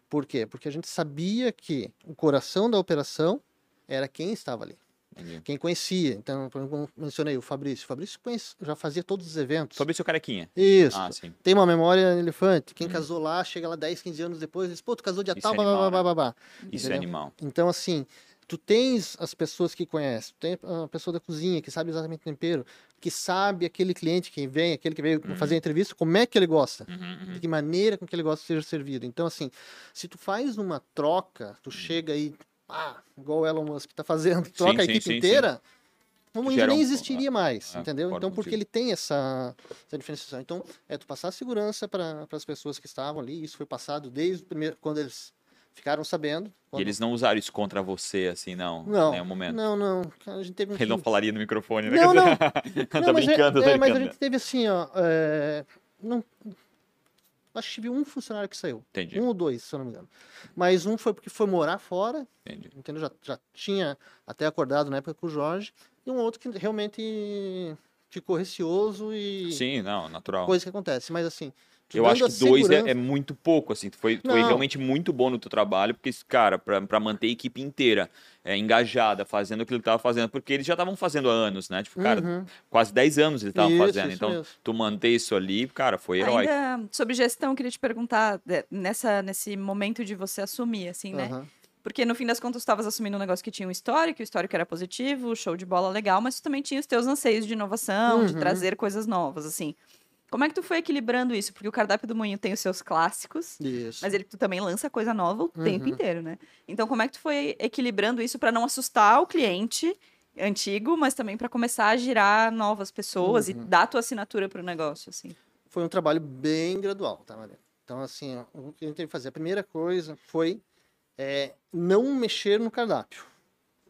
Por quê? Porque a gente sabia que o coração da operação era quem estava ali, Entendi. quem conhecia. Então, como mencionei o Fabrício. O Fabrício conhece- já fazia todos os eventos. Seu carequinha. Isso. Ah, sim. Tem uma memória elefante. Quem Hum. casou lá, chega lá 10, 15 anos depois, diz, pô, tu casou Isso tal, é blá, blá, animal, blá, né? blá, blá. Isso é animal. Então, assim, tu tens as pessoas que conhecem, tu tem a pessoa da cozinha que sabe exatamente o tempero. Que sabe aquele cliente que vem, aquele que veio Uhum. fazer a entrevista, como é que ele gosta, Uhum, de que maneira com que ele gosta de ser servido. Então, assim, se tu faz uma troca, tu chega aí, ah, igual o Elon Musk está fazendo, troca a sim, equipe sim, sim. inteira, o Gera nem um- existiria mais, é, entendeu? Então, porque ele tem essa, essa diferenciação. Então, é tu passar segurança para as pessoas que estavam ali. Isso foi passado desde o primeiro, quando eles ficaram sabendo. E quando- eles não usaram isso contra você, assim, não? não, Em nenhum momento. não, não. A gente teve um Ele não falaria no microfone, né? Não, não. tá Não, mas é- brincando, é, tá mas a brincando. gente teve assim, ó. é, não, acho que tive um funcionário que saiu. Entendi, Um ou dois, se eu não me engano. Mas um foi porque foi morar fora, entendi. entendeu? Já, já tinha até acordado na época com o Jorge. E um outro que realmente ficou receoso e Sim, não, natural. coisa que acontece. Mas assim. Eu acho que dois é, é muito pouco, assim. Tu foi, tu foi realmente muito bom no teu trabalho, porque, cara, pra, pra manter a equipe inteira é, engajada, fazendo aquilo que tava fazendo, porque eles já estavam fazendo há anos, né? Tipo, cara, Uhum. quase 10 anos eles estavam Isso, fazendo. isso Então, mesmo. tu manter isso ali, cara, foi heróico. Ainda sobre gestão, eu queria te perguntar de- nessa, nesse momento de você assumir, assim, né? Aham. Porque no fim das contas, tu estavas assumindo um negócio que tinha um histórico, o histórico era positivo, show de bola legal, mas tu também tinha os teus anseios de inovação, de Uhum. trazer coisas novas, assim. Como é que tu foi equilibrando isso? Porque o cardápio do Moinho tem os seus clássicos, Isso. mas ele tu também lança coisa nova o tempo Uhum. inteiro, né? Então, como é que tu foi equilibrando isso para não assustar o cliente antigo, mas também para começar a girar novas pessoas e Uhum. dar tua assinatura pro negócio, assim? foi um trabalho bem gradual, tá, Maria? Então, assim, ó, o que a gente teve que fazer, a primeira coisa foi é, não mexer no cardápio,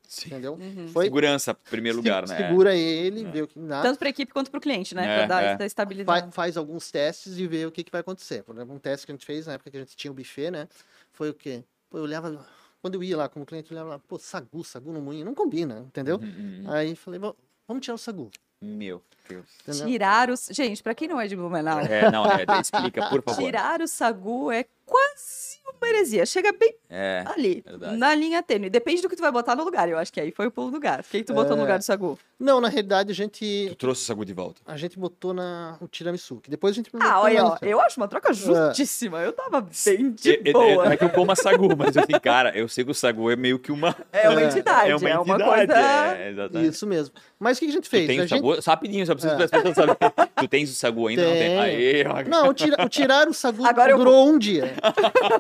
Sim. entendeu? Uhum. Foi Segurança, primeiro lugar, se- né? Segura ele, vê o que dá, Tanto para equipe quanto para o cliente, né? É, Para dar é. essa fa- estabilidade. faz alguns testes e vê o que, que vai acontecer. Por exemplo, um teste que a gente fez na época que a gente tinha o buffet, né? Foi o quê? Pô, eu olhava, quando eu ia lá como cliente, eu olhava lá, pô, sagu, sagu no moinho, não combina, entendeu? Uhum, uhum. Aí falei, "Vamos- vamos tirar o sagu, Meu Deus. entendeu? Tirar os. Gente, pra quem não é de Blumenau, É, não, é, explica, por favor. tirar o sagu é quase uma heresia. Chega bem É, ali, verdade. na linha tênue. Depende do que tu vai botar no lugar. Eu acho que aí foi o pulo do gato. O que, tu botou no É. lugar do sagu? Não, na realidade a gente tu trouxe o sagu de volta. a gente botou na o tiramisu, que depois a gente Ah, olha, ó, no- eu acho uma troca justíssima. Eu tava bem de Eu- eu- boa. Não é que eu como a sagu, mas eu assim, cara, eu sei que o sagu é meio que uma. É uma É, entidade, é é uma uma, entidade. coisa. É, exatamente. Isso mesmo. Mas o que a gente Tu fez? tem a o gente... sagu, rapidinho, preciso É. para as pessoas saberem. Tu tens o sagu ainda? Não tem. Aê, ó. Não, o, tira- o tirar o sagu Agora eu durou um dia.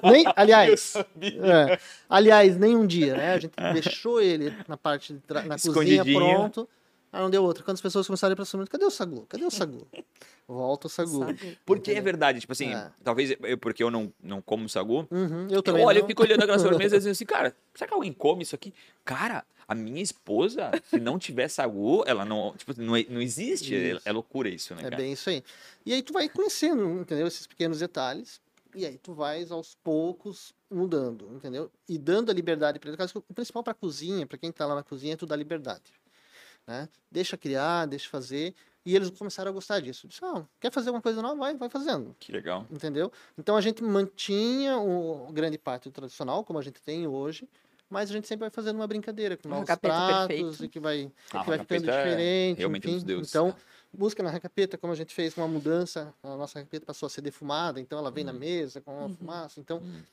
Nem, eu aliás, é, aliás, nem um dia, né? A gente deixou ele na parte de na cozinha pronto. Aí não deu outra. Quando as pessoas começaram a ir pra cima, cadê o sagu? Cadê o sagu? Volta o sagu. Sagu. Porque é verdade, tipo assim, É. talvez eu, porque eu não, não como sagu. Uhum, eu Eu também. eu não. fico olhando aquela sobremesa e dizendo assim, cara, será que alguém come isso aqui? Cara, a minha esposa, se não tiver sagu, ela não, tipo, não, é- não existe. É, Isso. é loucura isso, né, É cara? bem isso aí. E aí tu vai conhecendo, entendeu? Esses pequenos detalhes. E aí tu vais aos poucos mudando, entendeu? E dando a liberdade para ele. O principal para a cozinha, para quem tá lá na cozinha, é tu dar liberdade. Né? Deixa criar, deixa fazer. E eles começaram a gostar disso. Disse, ah, quer fazer uma coisa nova? Vai, vai fazendo. Que legal. Entendeu? Então a gente mantinha o grande parte do tradicional, como a gente tem hoje, mas a gente sempre vai fazendo uma brincadeira com novos pratos perfeito. e que vai, Ah, que vai o ficando é diferente. um enfim. Então, né? busca na recapeta, como a gente fez uma mudança, a nossa recapeta passou a ser defumada, então ela vem na mesa com uma fumaça. Então, Uhum.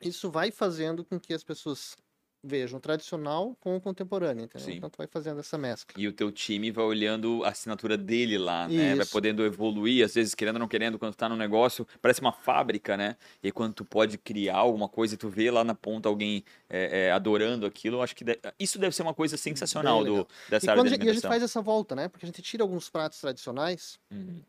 isso vai fazendo com que as pessoas vejam tradicional com o contemporâneo, entendeu? Sim. Então, tu vai fazendo essa mescla. E o teu time vai olhando a assinatura dele lá, né? Vai Isso. podendo evoluir, às vezes querendo ou não querendo, quando tu tá no negócio, parece uma fábrica, né? E aí, quando tu pode criar alguma coisa e tu vê lá na ponta alguém é, é, adorando aquilo, eu acho que de- isso deve ser uma coisa sensacional do, dessa E, área de gente, e a gente alimentação. faz essa volta, né? Porque a gente tira alguns pratos tradicionais Uhum,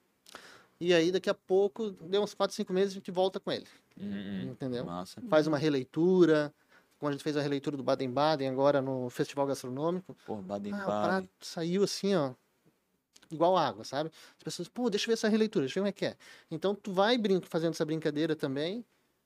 e aí daqui a pouco, deu uns 4, 5 meses, a gente volta com ele, uhum, entendeu? Massa. Faz uma releitura, como a gente fez a releitura do Baden-Baden agora no Festival Gastronômico. Pô, Baden Ah, o prato saiu assim, ó, igual água, sabe? As pessoas, pô, deixa eu ver essa releitura, deixa eu ver como é que é. Então, tu vai brin fazendo essa brincadeira também,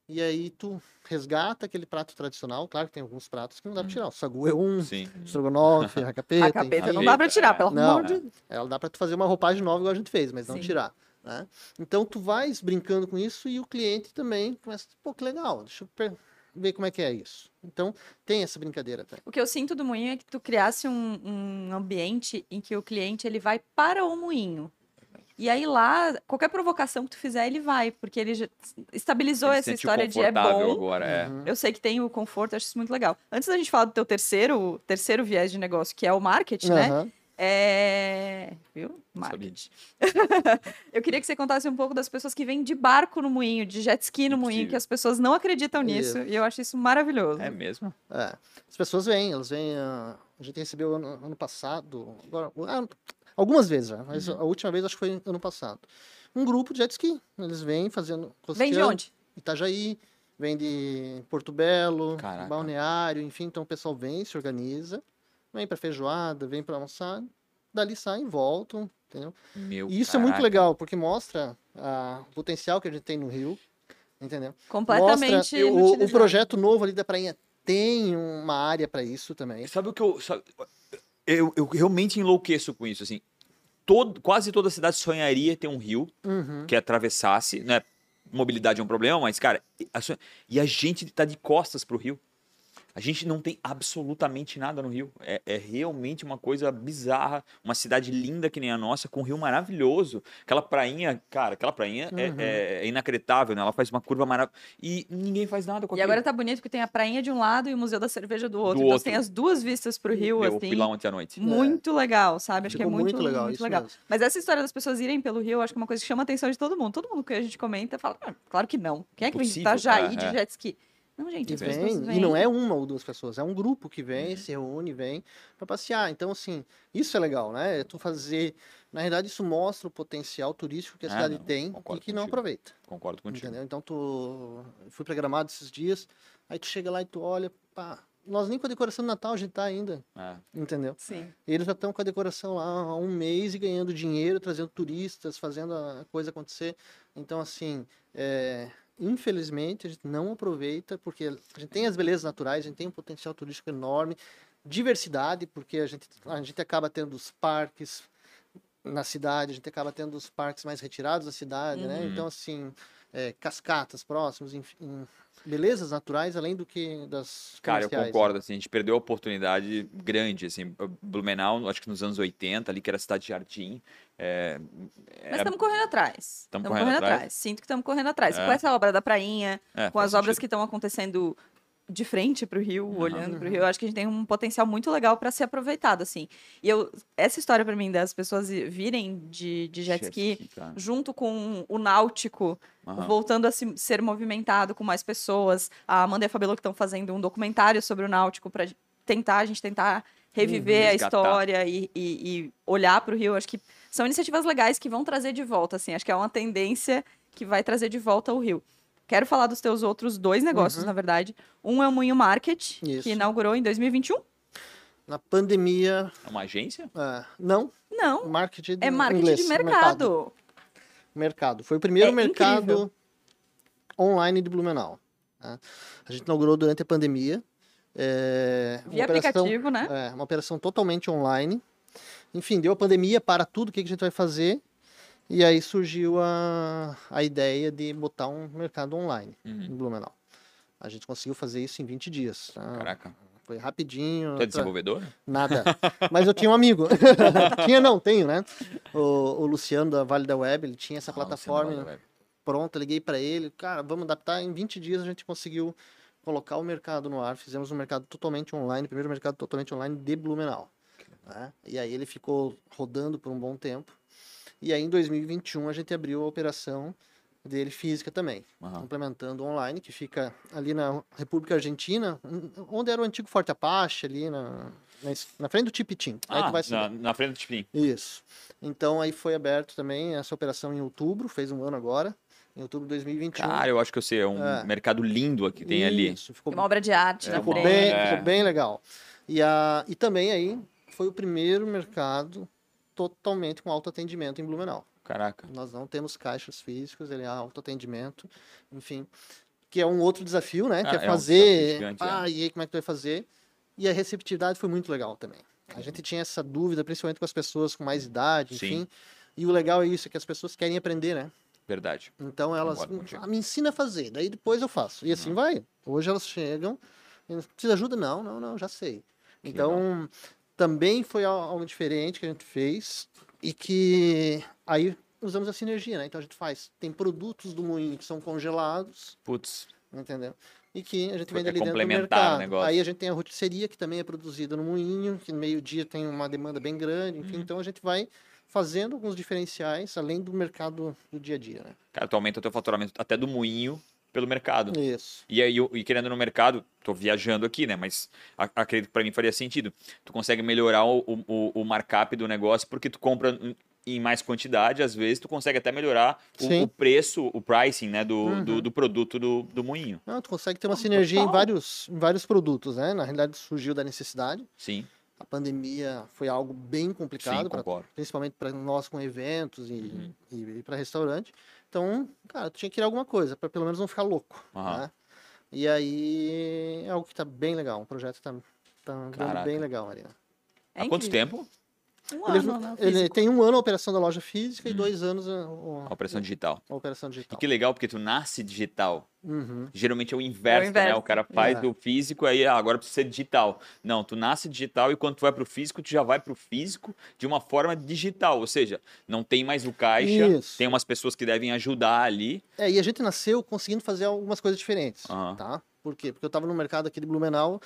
e aí tu resgata aquele prato tradicional. Claro que tem alguns pratos que não dá pra tirar. O sagu é um, Sim. estrogonofe, a capeta, A capeta não dá pra tirar, pelo Não, amor de Deus. Ela dá pra tu fazer uma roupagem nova igual a gente fez, mas não Sim. tirar. Né? Então tu vais brincando com isso e o cliente também começa, pô, que legal, deixa eu ver como é que é isso. Então tem essa brincadeira também. O que eu sinto do moinho é que tu criasse um, um ambiente em que o cliente ele vai para o moinho. E aí lá, qualquer provocação que tu fizer, ele vai, porque ele já estabilizou Ele essa história de é bom. agora, é. Uhum. Eu sei que tem o conforto, acho isso muito legal. Antes da gente falar do teu terceiro, terceiro viés de negócio, que é o marketing, né? É... Viu? Marketing. eu queria que você contasse um pouco das pessoas que vêm de barco no moinho, de jet ski no moinho, que as pessoas não acreditam nisso. Isso. E eu acho isso maravilhoso. É mesmo? É. As pessoas vêm, elas vêm. ah, a gente recebeu ano, ano passado, agora, ah, algumas vezes já, mas Uhum. a última vez acho que foi ano passado. Um grupo de jet ski. Eles vêm fazendo. Vem de onde? Itajaí, vem de Porto Belo, Caraca. Balneário, enfim. Então o pessoal vem, se organiza, vem para feijoada, vem para almoçar, dali saem, voltam, entendeu? Meu E isso é muito caraca. legal, porque mostra ah, o potencial que a gente tem no Rio, entendeu? Completamente Mostra, o, o projeto novo ali da prainha tem uma área para isso também. Sabe o que eu. sabe- eu, eu realmente enlouqueço com isso, assim. Todo, quase toda cidade sonharia ter um rio Uhum. que atravessasse, né? Mobilidade é um problema, mas, cara, a e a gente tá de costas pro rio. A gente não tem absolutamente nada no Rio. É, é realmente uma coisa bizarra. Uma cidade linda que nem a nossa, com um rio maravilhoso. Aquela prainha, cara, aquela prainha é- Uhum. é, é inacreditável, né? Ela faz uma curva maravilhosa. E ninguém faz nada com E aquilo. agora tá bonito porque tem a prainha de um lado e o Museu da Cerveja do outro. Do então outro. tem as duas vistas pro rio, Eu assim. fui lá ontem à noite. Muito legal, sabe? Acho que é muito, muito legal, muito isso legal. mesmo. Mas essa história das pessoas irem pelo rio, acho que é uma coisa que chama a atenção de todo mundo. Todo mundo que a gente comenta fala, "Ah, claro que não. Quem é que vem Itajaí é, de é. jet ski? Não, gente, E, as pessoas vem, vêm. e não é uma ou duas pessoas, é um grupo que vem, Uhum. se reúne, vem para passear. Então, assim, isso é legal, né? É tu fazer. Na realidade, isso mostra o potencial turístico que a Ah, cidade não, tem e que não contigo. aproveita. Concordo contigo. Entendeu? Então, tu. Fui programado esses dias, aí tu chega lá e tu olha, pá. Nós nem com a decoração do Natal a gente tá ainda, É. entendeu? Sim. Eles já estão com a decoração lá há um mês e ganhando dinheiro, trazendo turistas, fazendo a coisa acontecer. Então, assim, é, infelizmente, a gente não aproveita, porque a gente tem as belezas naturais, a gente tem um potencial turístico enorme, diversidade, porque a gente, a gente acaba tendo os parques na cidade, a gente acaba tendo os parques mais retirados da cidade, né? Uhum. Então, assim, é, cascatas próximos, enfim, belezas naturais, além do que das Cara, eu né? concordo, assim, a gente perdeu a oportunidade grande, assim, Blumenau, acho que nos anos 80, ali, que era cidade de jardim, é, Mas era- estamos correndo atrás. Tamo Estamos correndo correndo, atrás? atrás. Sinto que estamos correndo atrás. É. Com essa obra da prainha, é, com as obras sentido. que estão acontecendo de frente para o rio, Uhum. olhando para o rio, eu acho que a gente tem um potencial muito legal para ser aproveitado, assim. E eu, essa história para mim das pessoas virem de, de jet ski cara. junto com o náutico Aham. voltando a se- ser movimentado com mais pessoas. A Amanda e a Fabelo que estão fazendo um documentário sobre o náutico para tentar a gente tentar reviver Uhum, a história e, e- e olhar para o Rio. Acho que são iniciativas legais que vão trazer de volta, assim. Acho que é uma tendência que vai trazer de volta o Rio. Quero falar dos teus outros dois negócios, Uhum. na verdade. Um é o Moinho Market, Isso. que inaugurou em 2021. Na pandemia, É uma agência? é, não, Não, marketing é marketing inglês, de mercado. mercado. Foi o primeiro É mercado incrível. online de Blumenau. tá? A gente inaugurou durante a pandemia. É, Via aplicativo, né? É, uma operação totalmente online. Enfim, deu a pandemia para tudo, o que que a gente vai fazer? E aí surgiu a, a ideia de botar um mercado online Uhum. em Blumenau. A gente conseguiu fazer isso em 20 dias. tá? Caraca. Foi rapidinho. Tu é tra- desenvolvedor? Nada. Mas eu tinha um amigo. tinha não, tenho, né? O, o Luciano da Vale da Web, ele tinha essa Ah, plataforma pronta, liguei para ele, cara, vamos adaptar. Em 20 dias a gente conseguiu colocar o mercado no ar, fizemos um mercado totalmente online, primeiro mercado totalmente online de Blumenau. né? E aí ele ficou rodando por um bom tempo. E aí em 2021 a gente abriu a operação dele física também, Aham. implementando online, que fica ali na República Argentina, onde era o antigo Forte Apache, ali na, na, na frente do Tipitim. Aí tu Ah, na, na frente do Tipim. Isso. Então aí foi aberto também essa operação em outubro, fez um ano agora, em outubro de 2021. Cara, eu acho que eu sei, é um É. mercado lindo que tem ali. Isso, ficou, Tem uma obra de arte na ficou frente. bem, É. ficou bem legal. E, a, e também aí foi o primeiro mercado totalmente com autoatendimento em Blumenau. Caraca. Nós não temos caixas físicos, ele é autoatendimento, enfim, que é um outro desafio, né? Ah, que é é um fazer, gigante, ah, e aí como é que tu vai fazer? E a receptividade foi muito legal também. A gente tinha essa dúvida, principalmente com as pessoas com mais idade, Sim. enfim. E o legal é isso, é que as pessoas querem aprender, né? Verdade. Então elas contigo. ah, me ensina a fazer, daí depois eu faço. E assim vai. Hoje elas chegam, precisa de ajuda? Não, não, não, já sei. Que então também foi al- algo diferente que a gente fez e que aí usamos a sinergia, né? Então a gente faz, tem produtos do moinho que são congelados, Putz, entendeu? E que a gente vende É ali dentro do mercado. negócio. Aí a gente tem a rotisseria, que também é produzida no moinho, que no meio-dia tem uma demanda bem grande, Uhum. enfim, então a gente vai fazendo alguns diferenciais além do mercado do dia a dia, né? Cara, tu aumenta o teu faturamento até do moinho pelo mercado. Isso. E aí, eu- e querendo no mercado, tô viajando aqui, né? Mas acredito que pra mim faria sentido. Tu consegue melhorar o, o, o markup do negócio porque tu compra em- mais quantidade, às vezes tu consegue até melhorar Sim. o, o preço, o pricing, né? Do, Uhum. do, do produto do, do moinho. Não, tu consegue ter uma Ah, sinergia em vários, em vários produtos, né? Na realidade surgiu da necessidade. Sim, A pandemia foi algo bem sim, complicado, pra- concordo. principalmente para nós com eventos e, Uhum. e, para restaurante. Então, cara, tu tinha que criar alguma coisa para pelo menos não ficar louco, Aham. né? E aí é algo que tá bem legal, um projeto que tá, tá bem legal, Marina. É Há quanto tempo? Um Ele, ano, né? ele tem um ano a operação da loja física e Uhum. dois anos a, o- A operação digital. a operação E digital. que legal, porque tu nasce digital. Uhum. Geralmente é o inverso, né? inverso. O cara faz É. do físico, aí ah, agora precisa ser digital. Não, tu nasce digital e quando tu vai pro físico, tu já vai pro físico de uma forma digital. Ou seja, não tem mais o caixa, Isso. tem umas pessoas que devem ajudar ali. É, e a gente nasceu conseguindo fazer algumas coisas diferentes, Aham. tá? Por quê? Porque eu estava no mercado aqui de Blumenau,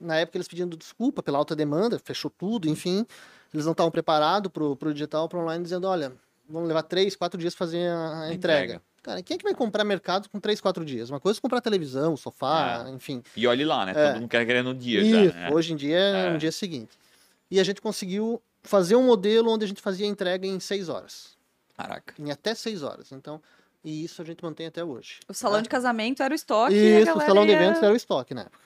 na época eles pedindo desculpa pela alta demanda, fechou tudo, enfim, eles não estavam preparados pro, pro digital, pro online, dizendo, olha, vamos levar três, quatro dias para fazer a, a entrega. entrega. Cara, quem é que vai comprar mercado com três, quatro dias? Uma coisa é comprar televisão, sofá, enfim. E olhe lá, né? É. Todo mundo quer querer no dia Isso, já, né? hoje em dia é É. no dia seguinte. E a gente conseguiu fazer um modelo onde a gente fazia a entrega em seis horas, Caraca. em até seis horas. Então, e isso a gente mantém até hoje. O salão tá? de casamento era o estoque. e a Isso, o salão de ia- eventos era o estoque na época.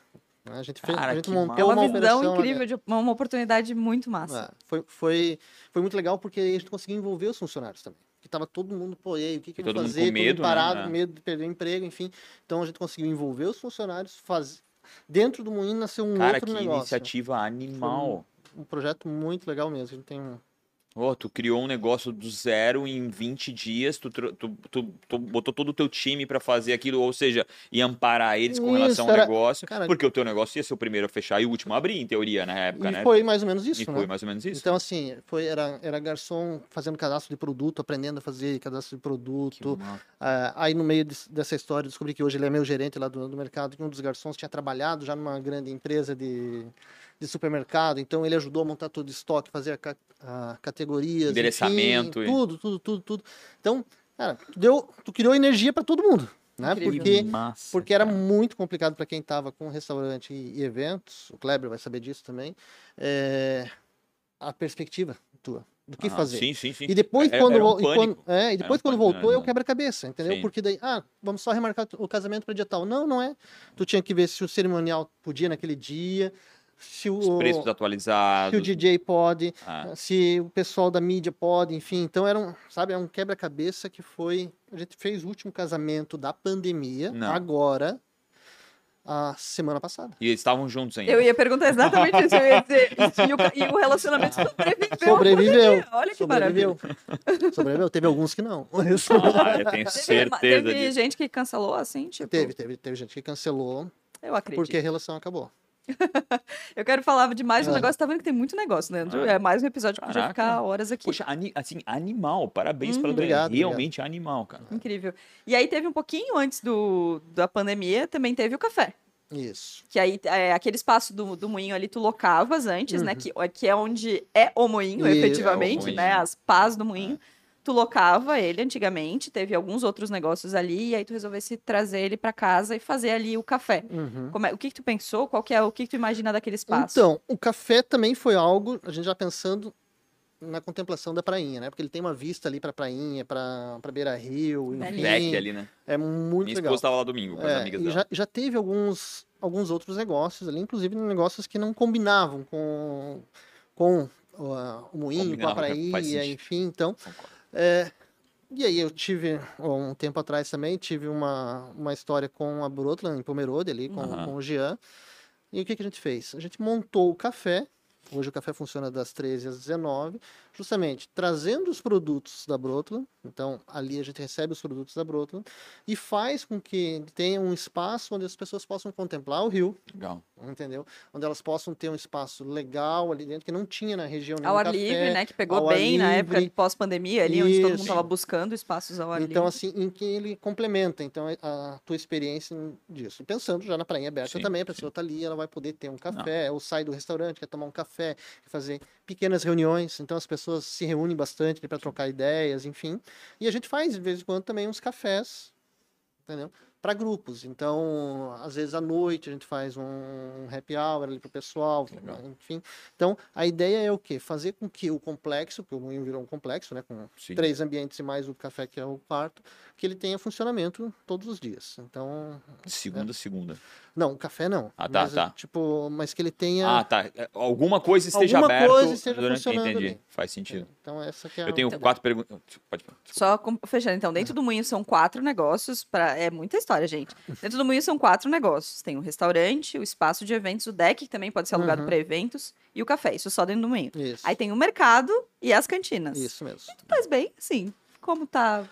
A gente, fez, Cara, a gente que montou É uma, uma, visão incrível, de uma, uma oportunidade muito massa. É, foi, foi, foi muito legal porque a gente conseguiu envolver os funcionários também. Que tava todo mundo, pô, e aí, o que, que eu vou todo mundo fazer? com medo, todo mundo parado, né? com medo de perder o emprego, enfim. Então a gente conseguiu envolver os funcionários, faz... dentro do Moinho nasceu um Cara, outro que negócio. iniciativa animal. Um projeto muito legal mesmo. A gente tem um... Ô, tu criou um negócio do zero em 20 dias, tu, tu, tu, tu botou todo o teu time pra fazer aquilo, ou seja, e amparar eles com relação Isso, ao era- negócio, cara- porque o teu negócio ia ser o primeiro a fechar e o último a abrir, em teoria, na época, E né? foi mais ou menos isso, E né? foi mais ou menos isso. Então, assim, foi, era, era garçom fazendo cadastro de produto, aprendendo a fazer cadastro de produto. Ah, aí, no meio des- dessa história, descobri que hoje ele é meu gerente lá do, do mercado, que um dos garçons tinha trabalhado já numa grande empresa de, de supermercado, então ele ajudou a montar todo o estoque, fazer a, ca- a categorias, enfim, Endereçamento e- tudo, tudo, tudo, tudo. Então, cara, tu, deu, tu criou energia para todo mundo, né? Incrível. Porque Massa, porque era cara. muito complicado para quem estava com restaurante e, e eventos, o Kleber vai saber disso também, é, a perspectiva tua, do que Aham, fazer. Sim, sim, sim. E depois, É- quando, era um e quando, é, e depois um quando pânico, voltou, né? é o quebra-cabeça, entendeu? Sim. Porque daí, ah, vamos só remarcar o casamento para dia tal. Não, não é. Tu tinha que ver se o cerimonial podia naquele dia, se o, Os preços se atualizados. o DJ pode, Ah, se o pessoal da mídia pode, enfim. Então era um, sabe, é um quebra-cabeça que foi. A gente fez o último casamento da pandemia, Não. agora, a semana passada. E eles estavam juntos ainda. Eu ia perguntar exatamente isso. Eu ia dizer, e, o, e o relacionamento sobreviveu. Sobreviveu. Olha que maravilha. Sobreviveu. Sobreviveu. Teve alguns que não. Ah, eu tenho Teve, certeza teve disso. gente que cancelou, assim, tipo. Teve, teve, teve gente que cancelou Eu acredito. porque a relação acabou. Eu quero falar de mais um É. negócio. Tá vendo que tem muito negócio, Leandro? Ah. É mais um episódio que podia ficar horas aqui. Poxa, ani- assim, animal. Parabéns Hum, pela ideia. obrigado, obrigado. Realmente animal, cara. Incrível. E aí teve um pouquinho antes do, da pandemia, também teve o café. Isso. Que aí, é, aquele espaço do, do moinho ali, tu locavas antes, né? Que, que é onde é o moinho, Isso, efetivamente, é o moinho. né? As pás do moinho. Tu locava ele antigamente, teve alguns outros negócios ali, e aí tu resolvesse trazer ele pra casa e fazer ali o café. Uhum. Como é- o que, que tu pensou? Qual que é o que, que tu imagina daquele espaço? Então, o café também foi algo, a gente já pensando na contemplação da prainha, né? Porque ele tem uma vista ali pra prainha, pra, pra beira rio, enfim. Deck ali, né? É muito Minha legal. esposa tava lá domingo com as É, amigas e dela. já, já teve alguns, alguns outros negócios ali, inclusive negócios que não combinavam com, com uh, o moinho, com a Combinava, prainha, sentido. enfim. Então, Concordo. É, e aí eu tive, um tempo atrás também, tive uma, uma história com a Brotland em Pomerode ali, com, Aham. com o Jean. E o que, que a gente fez? A gente montou o café, hoje o café funciona das 13 às 19, justamente trazendo os produtos da Brotland, Então, ali a gente recebe os produtos da Broto e faz com que tenha um espaço onde as pessoas possam contemplar o rio, Legal. entendeu? Onde elas possam ter um espaço legal ali dentro, que não tinha na região Ao ar café, livre, né? Que pegou bem na época livre. pós-pandemia, ali onde todo mundo Isso. estava buscando espaços ao ar Então, livre. assim, em que ele complementa, então, a tua experiência disso. E pensando já na praia aberta Sim, também, a pessoa tá ali, ela vai poder ter um café, ou sai do restaurante, quer tomar um café, quer fazer pequenas reuniões, então as pessoas se reúnem bastante para trocar ideias, enfim. E a gente faz, de vez em quando, também uns cafés, entendeu? Para grupos. Então, às vezes à noite a gente faz um happy hour ali pro pessoal, Legal. enfim. Então, a ideia é o quê? Fazer com que o complexo, porque o moinho virou um complexo, né? Com Sim. três ambientes e mais o café que é o quarto, que ele tenha funcionamento todos os dias. Então, Segunda, a segunda. não, o café não. Ah, tá, mas, tá. Tipo, mas que ele tenha. Ah, tá. É, Alguma coisa esteja Alguma aberta. coisa esteja durante... funcionando Entendi. ali. Faz sentido. Então, essa que é Eu tenho quatro perguntas. Pode. Só com- fechando, então, dentro do moinho são quatro negócios, pra... é muita história, gente. Dentro do moinho são quatro negócios. Tem o restaurante, o espaço de eventos, o deck, que também pode ser alugado Uhum. para eventos, e o café, isso só dentro do moinho. Isso. Aí tem o mercado e as cantinas. Isso mesmo. Mas bem, assim, como tá...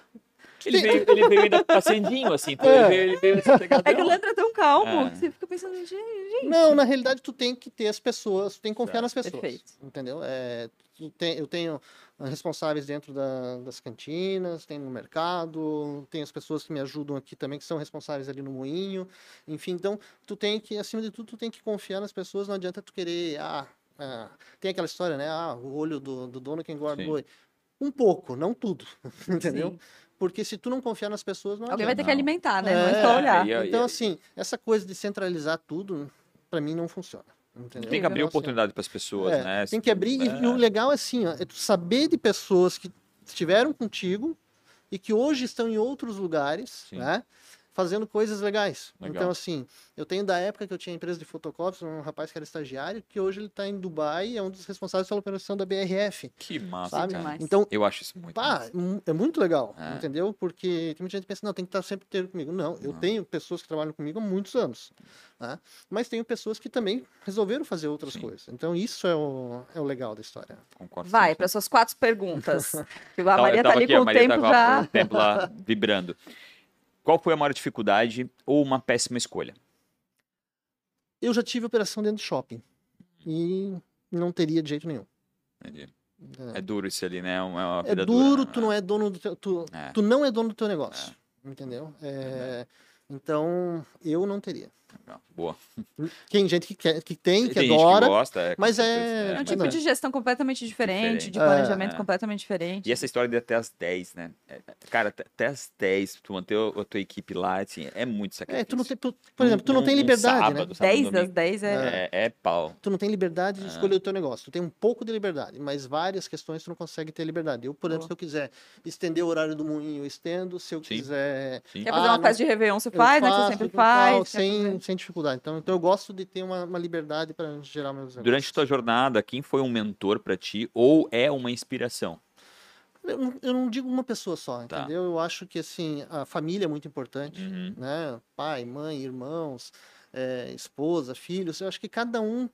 Ele veio, ele veio ainda passeandinho, assim. então É. Ele veio, ele veio. É que o Leandro é tão calmo É. que você fica pensando, gente... Não, na realidade, tu tem que ter as pessoas, tu tem que confiar Certo. nas pessoas. Perfeito. Entendeu? É, tu tem- eu tenho responsáveis dentro da- das cantinas, tem no mercado, tem as pessoas que me ajudam aqui também, que são responsáveis ali no moinho. Enfim, então, tu tem que, acima de tudo, tu tem que confiar nas pessoas, não adianta tu querer. Ah, ah, tem aquela história, né? Ah, o olho do, do dono que engorda o Sim. boi. Um pouco, não tudo. Entendeu? Sim. Porque se tu não confiar nas pessoas, não Alguém vai ter que alimentar, né? Não é É, só olhar. e- Então, assim, essa coisa de centralizar tudo, pra mim, não funciona. Entendeu? Tem que abrir oportunidade para as pessoas, é, né? Tem que abrir. e- E, o legal é assim, ó, é tu saber de pessoas que estiveram contigo e que hoje estão em outros lugares, Sim. né? Fazendo coisas legais. Legal. Então, assim, eu tenho da época que eu tinha empresa de fotocópias, um rapaz que era estagiário, que hoje ele está em Dubai, é um dos responsáveis pela operação da BRF. Que massa, Sabe? cara. Demais. Então, Eu acho isso muito Pá, massa. é muito legal, É. entendeu? Porque tem muita gente que pensa, não, tem que estar sempre ter comigo. Não, eu Não. tenho pessoas que trabalham comigo há muitos anos, né? Mas tenho pessoas que também resolveram fazer outras Sim. coisas. Então isso é o, é o legal da história. Concordo. Vai, 100%. para suas quatro perguntas. Que a Maria tá tava ali com o tempo tá com a- já. o tempo lá vibrando. Qual foi a maior dificuldade ou uma péssima escolha? Eu já tive operação dentro de shopping e não teria de jeito nenhum. Entendi. É, É duro isso ali, né? É uma, É duro, dura, tu né? não é dono do teu, tu, É. tu não é dono do teu negócio, entendeu? É, então eu não teria. Legal. Boa. Tem gente que, quer, que tem, que Tem gente adora, gosta, é, mas é- É um tipo não. de gestão completamente diferente, Diferente. de É, planejamento é. completamente diferente. E essa história de até as 10, né? É, é, Cara, até- as 10, tu manter a tua equipe lá, assim, é muito sacrifício. É, tu não tem, por por exemplo, tu não tem liberdade, sábado, né? sábado, 10 das domingo. 10 é... É, é pau. Tu não tem liberdade de Ah. escolher o teu negócio. Tu tem um pouco de liberdade, mas várias questões tu não consegue ter liberdade. Eu, por exemplo, Boa. se eu quiser estender o horário do moinho, eu estendo. Se eu Sim. quiser Sim. Quer fazer Ah, uma festa de Réveillon, você faz, né? Que você sempre faz. quer sem, sem dificuldade. Então, então eu gosto de ter uma, uma liberdade para gerar meus negócios. Durante tua jornada, quem foi um mentor pra ti ou é uma inspiração? Eu, não- eu não digo uma pessoa só, Tá. entendeu? Eu acho que assim a família é muito importante, Uhum. né? Pai, mãe, irmãos, eh, esposa, filhos. Eu acho que cada um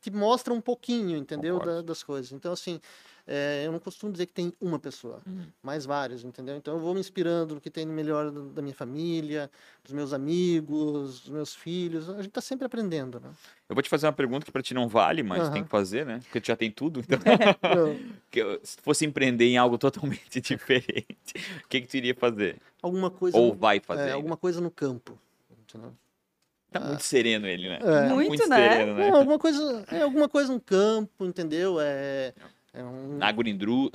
te mostra um pouquinho, entendeu? Da- das coisas. Então assim, eh, eu não costumo dizer que tem uma pessoa, Uhum. mas vários, entendeu? Então eu vou me inspirando no que tem no melhor da minha família, dos meus amigos, dos meus filhos. A gente tá sempre aprendendo, né? Eu vou te fazer uma pergunta que pra ti não vale, mas Aham. tem que fazer, né? Porque tu já tem tudo. Então, Eu- que eu- se tu fosse empreender em algo totalmente diferente, o que que tu iria fazer? alguma coisa, Ou no- vai é, fazer? ainda? alguma coisa no campo, entendeu? Tá muito sereno ele, né? É. Tá Muito, né? sereno, né? Não, alguma coisa, é alguma coisa no campo, entendeu? É, é um. Agroindru,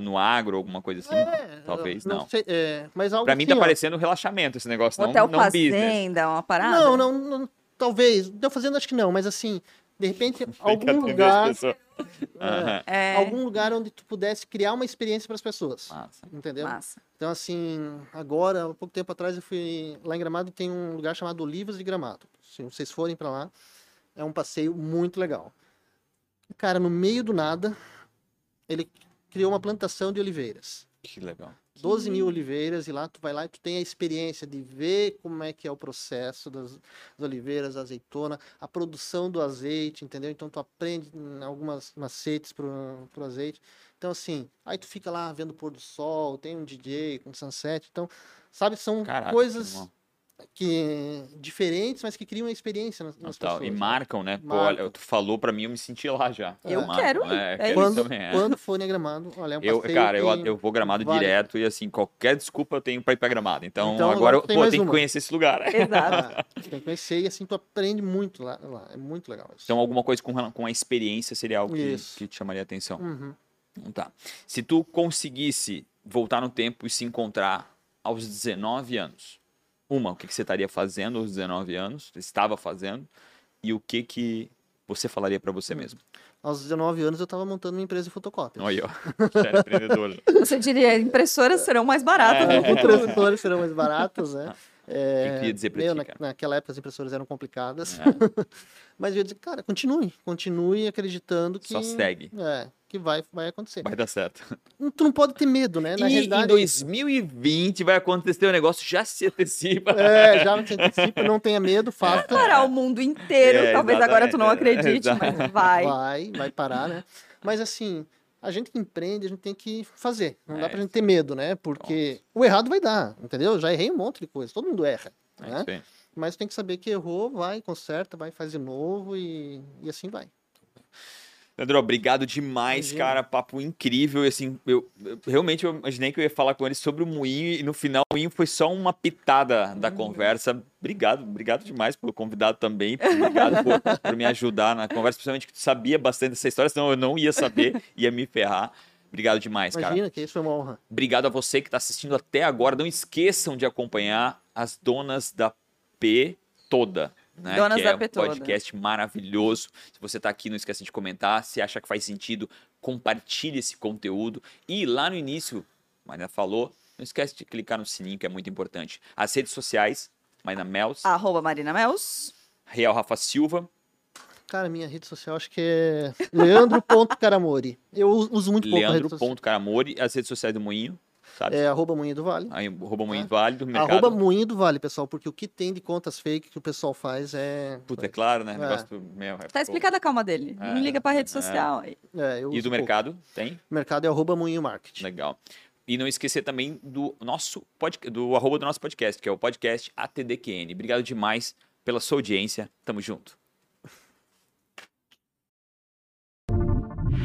no agro, alguma coisa assim? É, Talvez eu não. sei, é, mas algo Pra mim assim, tá ó. parecendo relaxamento esse negócio, não, Hotel não business. Fazenda, uma parada. Não, não, não, talvez. Deu fazendo, acho que não, mas assim, de repente, algum lugar. Aham. É, algum lugar onde tu pudesse criar uma experiência para as pessoas. Massa. Entendeu? massa. Então, assim, agora, há pouco tempo atrás, eu fui lá em Gramado, tem um lugar chamado Olivas de Gramado. Se vocês forem para lá, é um passeio muito legal. Cara, no meio do nada, ele criou uma plantação de oliveiras. Que legal. 12 mil oliveiras e lá tu vai lá e tu tem a experiência de ver como é que é o processo das, das oliveiras, da azeitona, a produção do azeite, entendeu? Então tu aprende algumas macetes pro, pro azeite. Então assim, aí tu fica lá vendo o pôr do sol, tem um DJ com sunset, então, sabe, são Caraca, coisas irmão. Que diferentes, mas que criam uma experiência nas, nas Total. pessoas. E né? marcam, né? Pô, olha, tu falou pra mim, eu me senti lá já. Eu Marcam, quero ir, É, é quero ir Quando, também, é. quando for em Gramado, olha, é um Eu, cara, eu, eu vou gramado vale. direto e assim, qualquer desculpa eu tenho pra ir pra gramado. Então, Então, agora, agora eu pô, que conhecer esse lugar. Exato. Ah, tem que conhecer e assim tu aprende muito lá, lá. É muito legal isso. Então, alguma coisa com, com a experiência seria algo que, Isso. que te chamaria a atenção. Uhum. Então, tá. Se tu conseguisse voltar no tempo e se encontrar aos 19 anos, uma, o que, que você estaria fazendo aos 19 anos, estava fazendo, e o que que você falaria Hum. você mesmo? Aos 19 anos eu estava montando uma empresa de fotocópia. Olha, ó, empreendedor. Você diria, impressoras serão mais baratas. É. Impressoras serão mais baratas, né? É, que eu queria dizer pra meu, ti, na- naquela época as impressoras eram complicadas. É. Mas eu ia dizer, cara, continue. Continue acreditando que. Só segue. É, que vai, vai acontecer. Vai dar certo. Tu não pode ter medo, né? Na e realidade. em 2020 vai acontecer um negócio, já se antecipa. É, já se antecipa, não tenha medo, faça. Parar o mundo inteiro. É, Talvez agora tu não acredite, mas vai. Vai, vai parar, né? Mas assim, a gente que empreende, a gente tem que fazer. Não É. dá pra gente ter medo, né? Porque o errado vai dar, entendeu? Já errei um monte de coisa, todo mundo erra. É né? Mas tem que saber que errou, vai, conserta, vai, faz de novo e, e assim vai. Leandro, obrigado demais, Imagina. cara. Papo incrível. E assim, eu, eu- realmente eu imaginei que eu ia falar com ele sobre o moinho e no final o moinho foi só uma pitada da conversa. Obrigado, obrigado demais pelo convidado também. Obrigado por, por me ajudar na conversa, principalmente que tu sabia bastante dessa história, senão eu não ia saber, ia me ferrar. Obrigado demais, cara. Imagina que isso foi uma honra. Obrigado a você que está assistindo até agora. Não esqueçam de acompanhar as donas da P toda. Né? Donas que da é um podcast maravilhoso. Se você está aqui, não esqueça de comentar. Se acha que faz sentido, compartilhe esse conteúdo. E lá no início, a Marina falou, não esquece de clicar no sininho, que é muito importante. As redes sociais, Marina Mels, Arroba Marina Mels. Real Rafa Silva. Cara, minha rede social acho que é leandro.caramori. Eu us- uso muito pouco a rede social. Leandro.caramori, as redes sociais do Moinho, sabe? É arroba Moinho do Vale. Aí, arroba Moinho Vale do mercado. Arroba Moinho do Vale, pessoal, porque o que tem de contas fake que o pessoal faz é... Puta, é claro, né? É. Negócio do- meu, é Tá explicada a calma dele. Não É, liga pra rede é. social. É, eu E do pouco. mercado, tem? O mercado é arroba Moinho Marketing. Legal. E não esquecer também do nosso podcast, do arroba do nosso podcast, que é o podcast ATDQN. Obrigado demais pela sua audiência. Tamo junto.